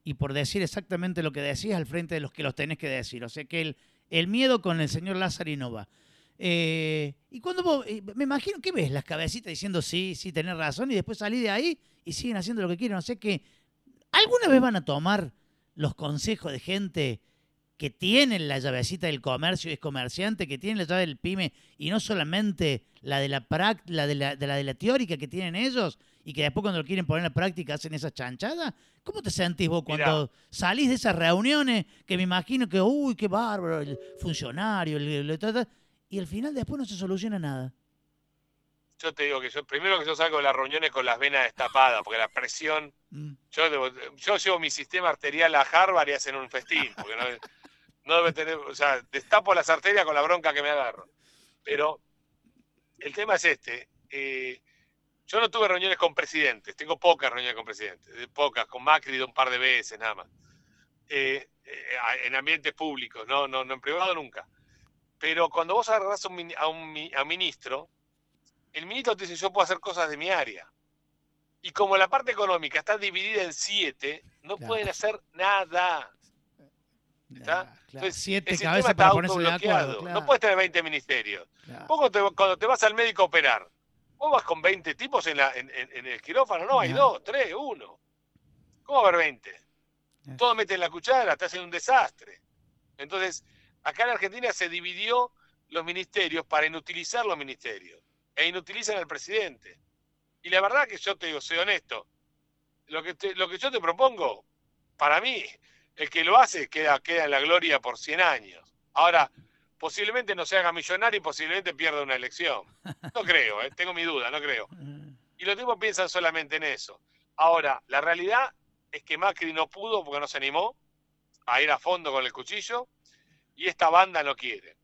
y por decir exactamente lo que decís al frente de los que los tenés que decir. O sea que el, el miedo con el señor Lázaro no va. Eh, y cuando vos, eh, me imagino que ves las cabecitas diciendo sí, sí, tenés razón, y después salís de ahí y siguen haciendo lo que quieren. O sea que alguna vez van a tomar los consejos de gente que tienen la llavecita del comercio y es comerciante, que tienen la llave del pyme y no solamente la de la, la, de la, de la de la teórica que tienen ellos y que después cuando lo quieren poner en práctica hacen esa chanchada. ¿Cómo te sentís vos cuando salís de esas reuniones que me imagino que, uy, qué bárbaro, el funcionario, el, y al final después no se soluciona nada? Yo te digo que yo, primero que yo salgo de las reuniones con las venas destapadas, porque la presión, mm. yo, yo llevo mi sistema arterial a Harvard y hacen un festín, porque no, debe tener, o sea, destapo las arterias con la bronca que me agarro. Pero el tema es este, eh, yo no tuve reuniones con presidentes, tengo pocas reuniones con presidentes, pocas, con Macri de un par de veces nada más, eh, eh, en ambientes públicos, no, no, no en privado nunca. Pero cuando vos agarrás a un, a un ministro, el ministro te dice, yo puedo hacer cosas de mi área. Y como la parte económica está dividida en siete, no pueden hacer nada. ¿Está? Claro. Entonces, Siete el cabezas está para ponerse de autobloqueado. acuerdo. claro, No puedes tener 20 ministerios. Vos cuando te, cuando te vas al médico a operar, vos vas con 20 tipos en, la, en, en- en el quirófano, no, hay dos, tres, uno. ¿Cómo va a haber 20? Eh. Todos meten la cuchara, te hacen un desastre. Entonces, acá en Argentina se dividió los ministerios para inutilizar los ministerios e inutilizan al presidente. Y la verdad que yo te digo, soy honesto, lo que, te- lo que yo te propongo, para mí, el que lo hace queda, queda en la gloria por 100 años. Ahora, posiblemente no se haga millonario y posiblemente pierda una elección. No creo, eh, tengo mi duda, no creo. Y los tipos piensan solamente en eso. Ahora, la realidad es que Macri no pudo porque no se animó a ir a fondo con el cuchillo y esta banda no quiere.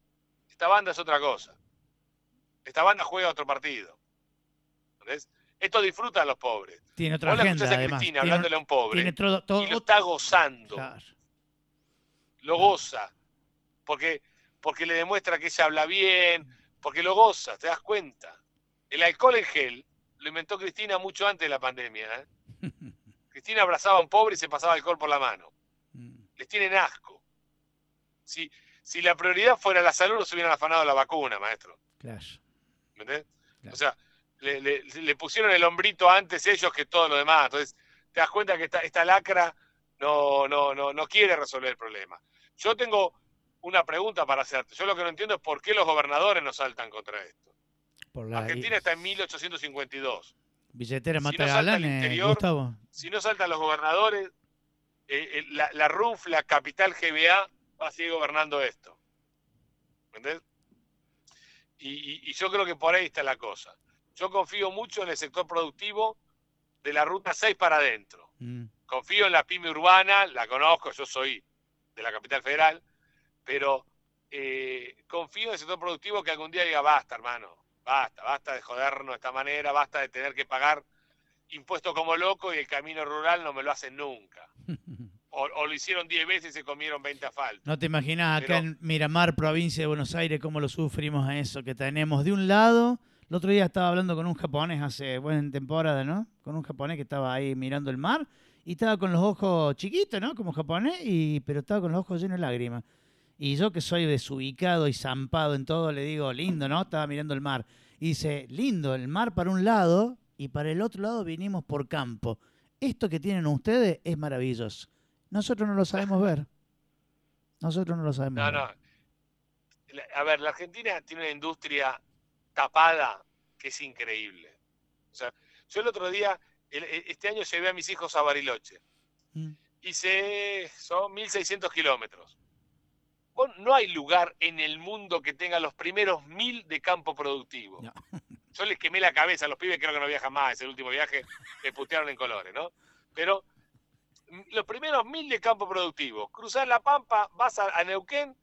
Esta banda es otra cosa. Esta banda juega otro partido. ¿Entendés? Esto disfruta a los pobres. Tiene otra Vos agenda, escuchás a además. Cristina Tiene, hablándole a un pobre tiene todo, todo- y lo está gozando, claro. lo goza, porque, porque le demuestra que ella habla bien, porque lo goza, te das cuenta. El alcohol en gel lo inventó Cristina mucho antes de la pandemia. ¿eh? Cristina abrazaba a un pobre y se pasaba alcohol por la mano. Mm, Les tienen asco. Si, si la prioridad fuera la salud, no se hubieran afanado la vacuna, maestro. claro. ¿Me entendés? Claro. O sea, le, le- le pusieron el hombrito antes ellos que todo lo demás. Entonces, te das cuenta que esta, esta lacra no, no, no, no quiere resolver el problema. Yo tengo una pregunta para hacerte. Yo lo que no entiendo es por qué los gobernadores no saltan contra esto. Por la Argentina está en 1852. billetera si mata no interior, Gustavo. Si no saltan los gobernadores, eh, eh, la, la RUNFLA Capital GBA va a seguir gobernando esto. Y- y yo creo que por ahí está la cosa. Yo confío mucho en el sector productivo de la ruta 6 para adentro. Mm, Confío en la pyme urbana, la conozco, yo soy de la capital federal, pero eh, confío en el sector productivo que algún día diga basta, hermano, basta, basta de jodernos de esta manera, basta de tener que pagar impuestos como loco y el camino rural no me lo hacen nunca. O, o lo hicieron 10 veces y se comieron 20 asfaltos. No te imaginas acá Pero- en Miramar, provincia de Buenos Aires, cómo lo sufrimos a eso que tenemos. De un lado, el otro día estaba hablando con un japonés hace buena temporada, ¿no? Con un japonés que estaba ahí mirando el mar y estaba con los ojos chiquitos, ¿no? Como japonés, y, pero estaba con los ojos llenos de lágrimas. Y yo que soy desubicado y zampado en todo, le digo, lindo, ¿no? Estaba mirando el mar. Y dice, lindo, el mar para un lado y para el otro lado vinimos por campo. Esto que tienen ustedes es maravilloso. Nosotros no lo sabemos ver. Nosotros no lo sabemos No, ver. no. A ver, la Argentina tiene una industria tapada que es increíble. O sea, yo el otro día, el- e- este año llevé a mis hijos a Bariloche. Mm. Hice, son 1.600 kilómetros. No hay lugar en el mundo que tenga los primeros mil de campo productivo. No. Yo les quemé la cabeza a los pibes, creo que no viajan más, es el último viaje, me putearon en colores, ¿no? Pero los primeros mil de campo productivo, cruzar la Pampa, vas a, a Neuquén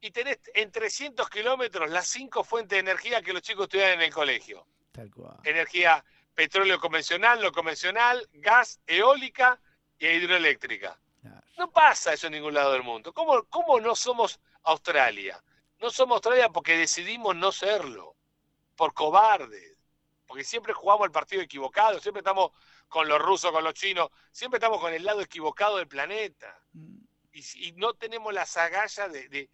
y tenés en 300 kilómetros las cinco fuentes de energía que los chicos estudian en el colegio Tal cual. energía petróleo convencional, no convencional, gas, eólica y hidroeléctrica. Claro. No pasa eso en ningún lado del mundo. ¿Cómo, cómo no somos Australia? No somos Australia porque decidimos no serlo, por cobardes, porque siempre jugamos el partido equivocado, siempre estamos con los rusos, con los chinos, siempre estamos con el lado equivocado del planeta y, no tenemos las agallas de,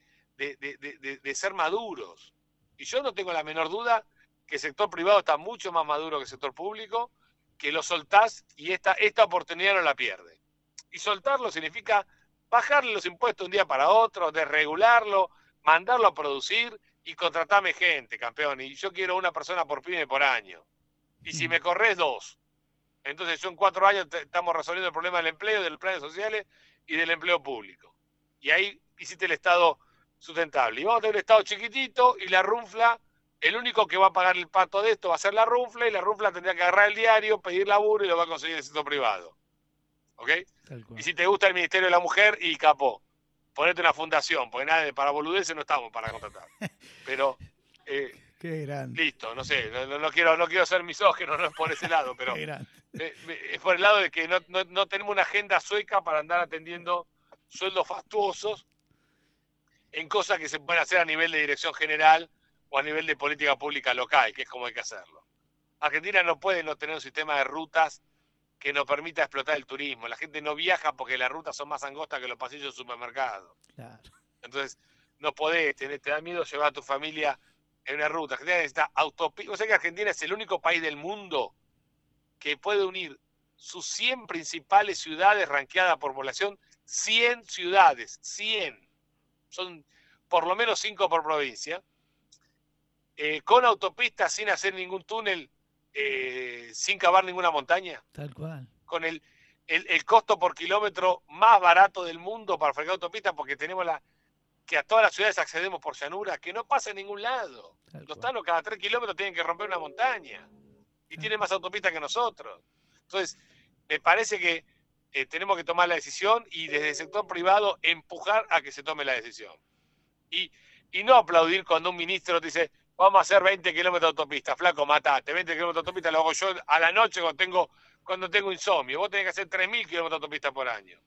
ser maduros. Y yo no tengo la menor duda que el sector privado está mucho más maduro que el sector público, que lo soltás y esta, esta oportunidad no la pierde. Y soltarlo significa bajarle los impuestos un día para otro, desregularlo, mandarlo a producir y contratarme gente, campeón. Y yo quiero una persona por pyme por año. Y si Mm. me corres, dos. Entonces yo en cuatro años estamos resolviendo el problema del empleo, del planes sociales y del empleo público. Y ahí hiciste el Estado sustentable. Y vamos a tener un Estado chiquitito y la runfla, el único que va a pagar el pato de esto va a ser la runfla y la runfla tendría que agarrar el diario, pedir laburo y lo va a conseguir el sector privado. ¿Ok? Y si te gusta el Ministerio de la Mujer, y capó, ponete una fundación, porque nada, de- para boludeces no estamos para contratar. Pero, eh, Qué grande. listo, no sé, no, quiero, no quiero ser misógino, no es por ese lado, pero es por el lado de que no, no- no tenemos una agenda sueca para andar atendiendo sueldos fastuosos en cosas que se pueden hacer a nivel de dirección general o a nivel de política pública local, que es como hay que hacerlo. Argentina no puede no tener un sistema de rutas que nos permita explotar el turismo. La gente no viaja porque las rutas son más angostas que los pasillos del supermercado. Claro. Entonces, no podés, tener, te da miedo llevar a tu familia en una ruta. Argentina necesita autopista. O sea que Argentina es el único país del mundo que puede unir sus 100 principales ciudades ranqueadas por población, 100 ciudades, 100. Son por lo menos 5 por provincia. eh, con autopista, sin hacer ningún túnel, eh, sin cavar ninguna montaña Tal cual. con el, el, el costo por kilómetro más barato del mundo para fabricar autopistas, porque tenemos la que a todas las ciudades accedemos por llanura, que no pasa en ningún lado. Los tanos cada tres kilómetros tienen que romper una montaña y tienen más autopistas que nosotros. Entonces, me parece que eh, tenemos que tomar la decisión y desde el sector privado empujar a que se tome la decisión. Y, y no aplaudir cuando un ministro dice, vamos a hacer 20 kilómetros de autopista, flaco, matate, 20 kilómetros de autopista lo hago yo a la noche cuando tengo, cuando tengo insomnio. Vos tenés que hacer 3.000 kilómetros de autopista por año.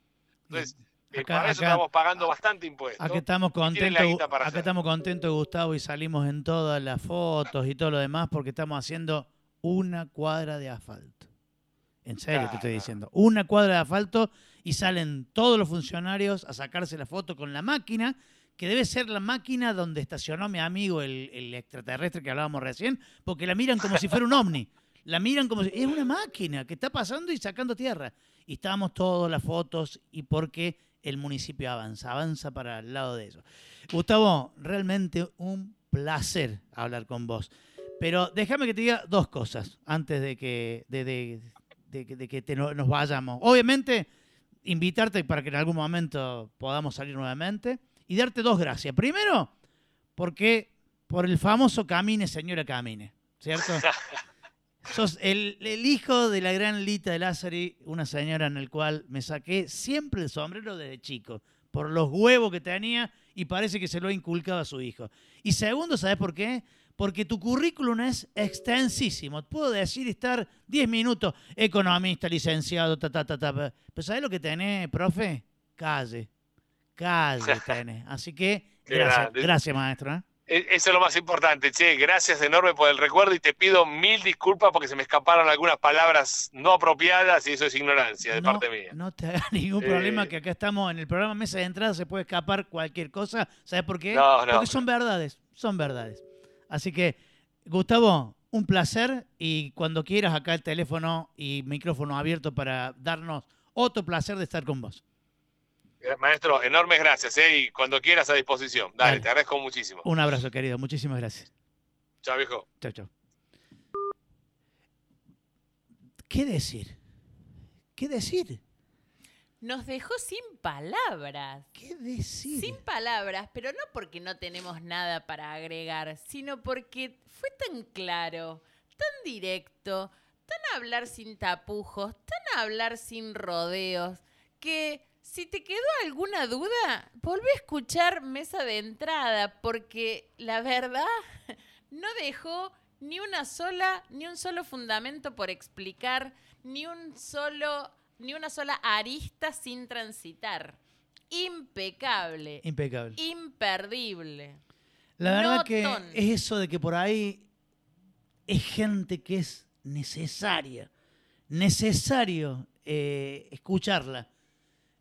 Entonces, eh, Acá- para eso acá- estamos pagando bastante impuestos. Acá estamos contentos, acá hacer. estamos contentos, Gustavo, y salimos en todas las fotos y todo lo demás porque estamos haciendo una cuadra de asfalto. En serio te estoy diciendo. Una cuadra de asfalto y salen todos los funcionarios a sacarse la foto con la máquina, que debe ser la máquina donde estacionó mi amigo, el, el extraterrestre que hablábamos recién, porque la miran como si fuera un ovni. La miran como si... Es una máquina que está pasando y sacando tierra. Y estábamos todas las fotos y porque el municipio avanza, avanza para el lado de eso. Gustavo, realmente un placer hablar con vos. Pero déjame que te diga dos cosas antes de que, de, de- de de que te no- nos vayamos. Obviamente, invitarte para que en algún momento podamos salir nuevamente y darte dos gracias. Primero, porque por el famoso camine, señora camine, ¿cierto? Sos el, el hijo de la gran Lita de Lázari, una señora en el cual me saqué siempre el sombrero desde chico, por los huevos que tenía y parece que se lo ha inculcado a su hijo. Y segundo, ¿sabes por qué? Porque tu currículum es extensísimo. Puedo decir estar 10 minutos, economista, licenciado, ta, ta, ta, ta. Pero ¿sabes lo que tenés, profe? Calle. Calle tenés. Así que, gracias, gracias maestro. ¿eh? E- Eso es lo más importante, che. Gracias enorme por el recuerdo y te pido mil disculpas porque se me escaparon algunas palabras no apropiadas y eso es ignorancia de no, parte mía. No te hagas ningún Eh. problema que acá estamos en el programa Mesa de Entrada, se puede escapar cualquier cosa. ¿Sabes por qué? No, no. Porque son verdades, son verdades. Así que, Gustavo, un placer y cuando quieras acá el teléfono y micrófono abierto para darnos otro placer de estar con vos. Maestro, enormes gracias, ¿eh? Y cuando quieras a disposición. Dale, Dale. te agradezco muchísimo. Un abrazo, querido. Muchísimas gracias. Chao, viejo. Chao, chao. ¿Qué decir? ¿Qué decir? Nos dejó sin palabras. ¿Qué decir? Sin palabras, pero no porque no tenemos nada para agregar, sino porque fue tan claro, tan directo, tan hablar sin tapujos, tan hablar sin rodeos, que si te quedó alguna duda, volvé a escuchar mesa de entrada, porque la verdad no dejó ni una sola, ni un solo fundamento por explicar, ni un solo, ni una sola arista sin transitar. Impecable, Impecable. imperdible. La verdad que es eso de que por ahí es gente que es necesaria, necesario eh, escucharla.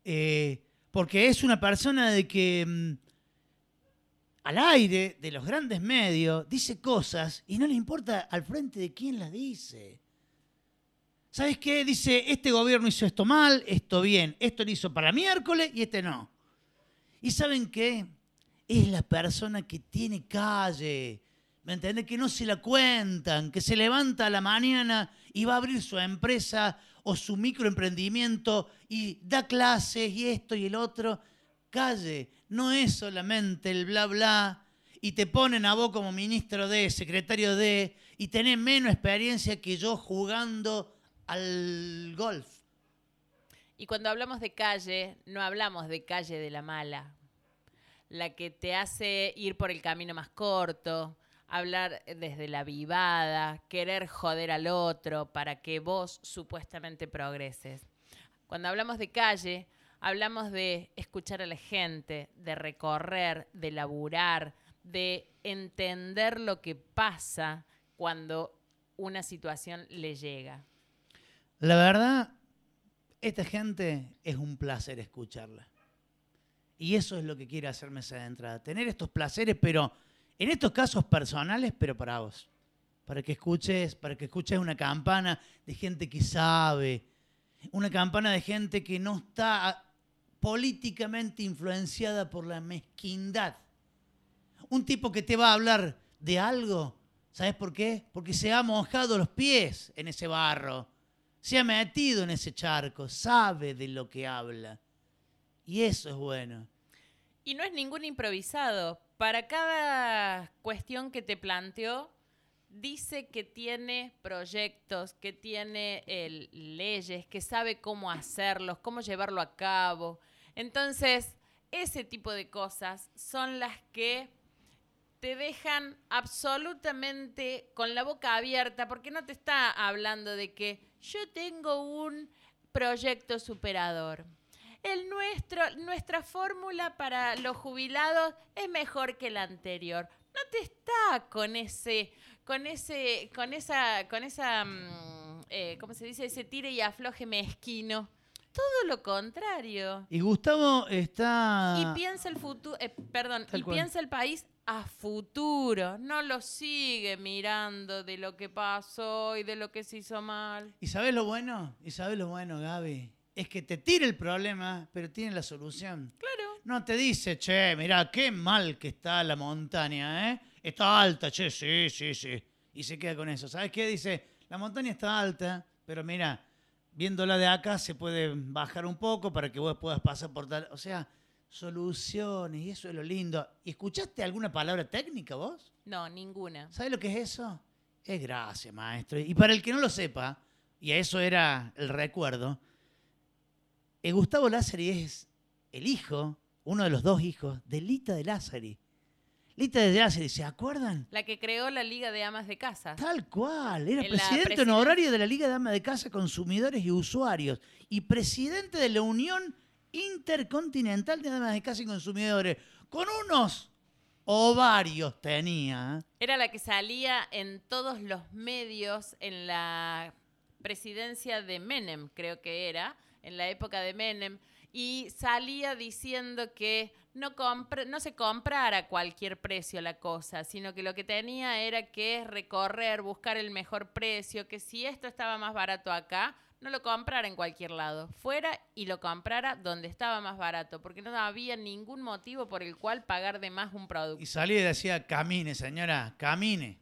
Eh, porque es una persona de que mm, al aire de los grandes medios dice cosas y no le importa al frente de quién las dice. ¿Sabes qué? Dice, este gobierno hizo esto mal, esto bien, esto lo hizo para miércoles y este no. ¿Y saben qué? Es la persona que tiene calle, ¿me entiendes? Que no se la cuentan, que se levanta a la mañana y va a abrir su empresa o su microemprendimiento y da clases y esto y el otro. Calle, no es solamente el bla bla y te ponen a vos como ministro de, secretario de, y tenés menos experiencia que yo jugando al golf. Y cuando hablamos de calle, no hablamos de calle de la mala, la que te hace ir por el camino más corto, hablar desde la vivada, querer joder al otro para que vos supuestamente progreses. Cuando hablamos de calle, hablamos de escuchar a la gente, de recorrer, de laburar, de entender lo que pasa cuando una situación le llega. La verdad esta gente es un placer escucharla. Y eso es lo que quiere hacer Mesa de Entrada. Tener estos placeres, pero en estos casos personales, pero para vos. Para que escuches, para que escuches una campana de gente que sabe, una campana de gente que no está políticamente influenciada por la mezquindad. Un tipo que te va a hablar de algo, ¿sabes por qué? Porque se ha mojado los pies en ese barro, se ha metido en ese charco, sabe de lo que habla. Y eso es bueno. Y no es ningún improvisado. Para cada cuestión que te planteó, dice que tiene proyectos, que tiene leyes, que sabe cómo hacerlos, cómo llevarlo a cabo. Entonces, ese tipo de cosas son las que te dejan absolutamente con la boca abierta, porque no te está hablando de que yo tengo un proyecto superador. El nuestro, nuestra fórmula para los jubilados es mejor que la anterior. No te está con ese, con ese, con esa, con esa, mm, eh, ¿cómo se dice? Ese tire y afloje mezquino. Todo lo contrario. Y Gustavo está. Y piensa el futuro, eh, perdón, y piensa el país a futuro. No lo sigue mirando de lo que pasó y de lo que se hizo mal. ¿Y sabes lo bueno? ¿Y sabes lo bueno, Gaby? Es que te tira el problema, pero tiene la solución. Claro. No te dice, che, mira, qué mal que está la montaña, ¿eh? Está alta, che, sí, sí, sí. Y se queda con eso. ¿Sabes qué? Dice, la montaña está alta, pero mira, viéndola de acá se puede bajar un poco para que vos puedas pasar por tal. O sea, soluciones, y eso es lo lindo. ¿Y escuchaste alguna palabra técnica vos? No, ninguna. ¿Sabes lo que es eso? Es gracia, maestro. Y para el que no lo sepa, y a eso era el recuerdo, Gustavo Lázari es el hijo, uno de los dos hijos, de Lita de Lázari. Lita de Lázari, ¿se acuerdan? La que creó la Liga de Amas de Casa. Tal cual, era presidente honorario de la Liga de Amas de Casa, Consumidores y Usuarios y presidente de la Unión Intercontinental de Amas de Casa y Consumidores, con unos ovarios tenía. ¿eh? Era la que salía en todos los medios en la presidencia de Menem, creo que era, en la época de Menem, y salía diciendo que no, no se comprara a cualquier precio la cosa, sino que lo que tenía era que recorrer, buscar el mejor precio, que si esto estaba más barato acá, no lo comprara en cualquier lado, fuera y lo comprara donde estaba más barato, porque no había ningún motivo por el cual pagar de más un producto. Y salía y decía, camine, señora, camine.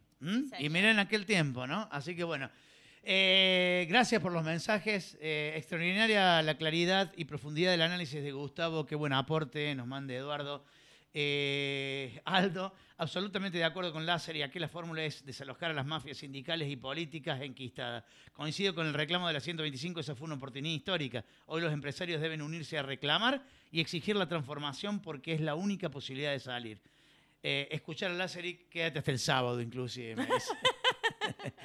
Y miren aquel tiempo, ¿no? Así que bueno, eh, gracias por los mensajes. Eh, extraordinaria la claridad y profundidad del análisis de Gustavo. Qué buen aporte nos mande Eduardo. Eh, Aldo, absolutamente de acuerdo con Láser y aquí la fórmula es desalojar a las mafias sindicales y políticas enquistadas. Coincido con el reclamo de la 125, esa fue una oportunidad histórica. Hoy los empresarios deben unirse a reclamar y exigir la transformación porque es la única posibilidad de salir. escuchar a Láser y quédate hasta el sábado inclusive.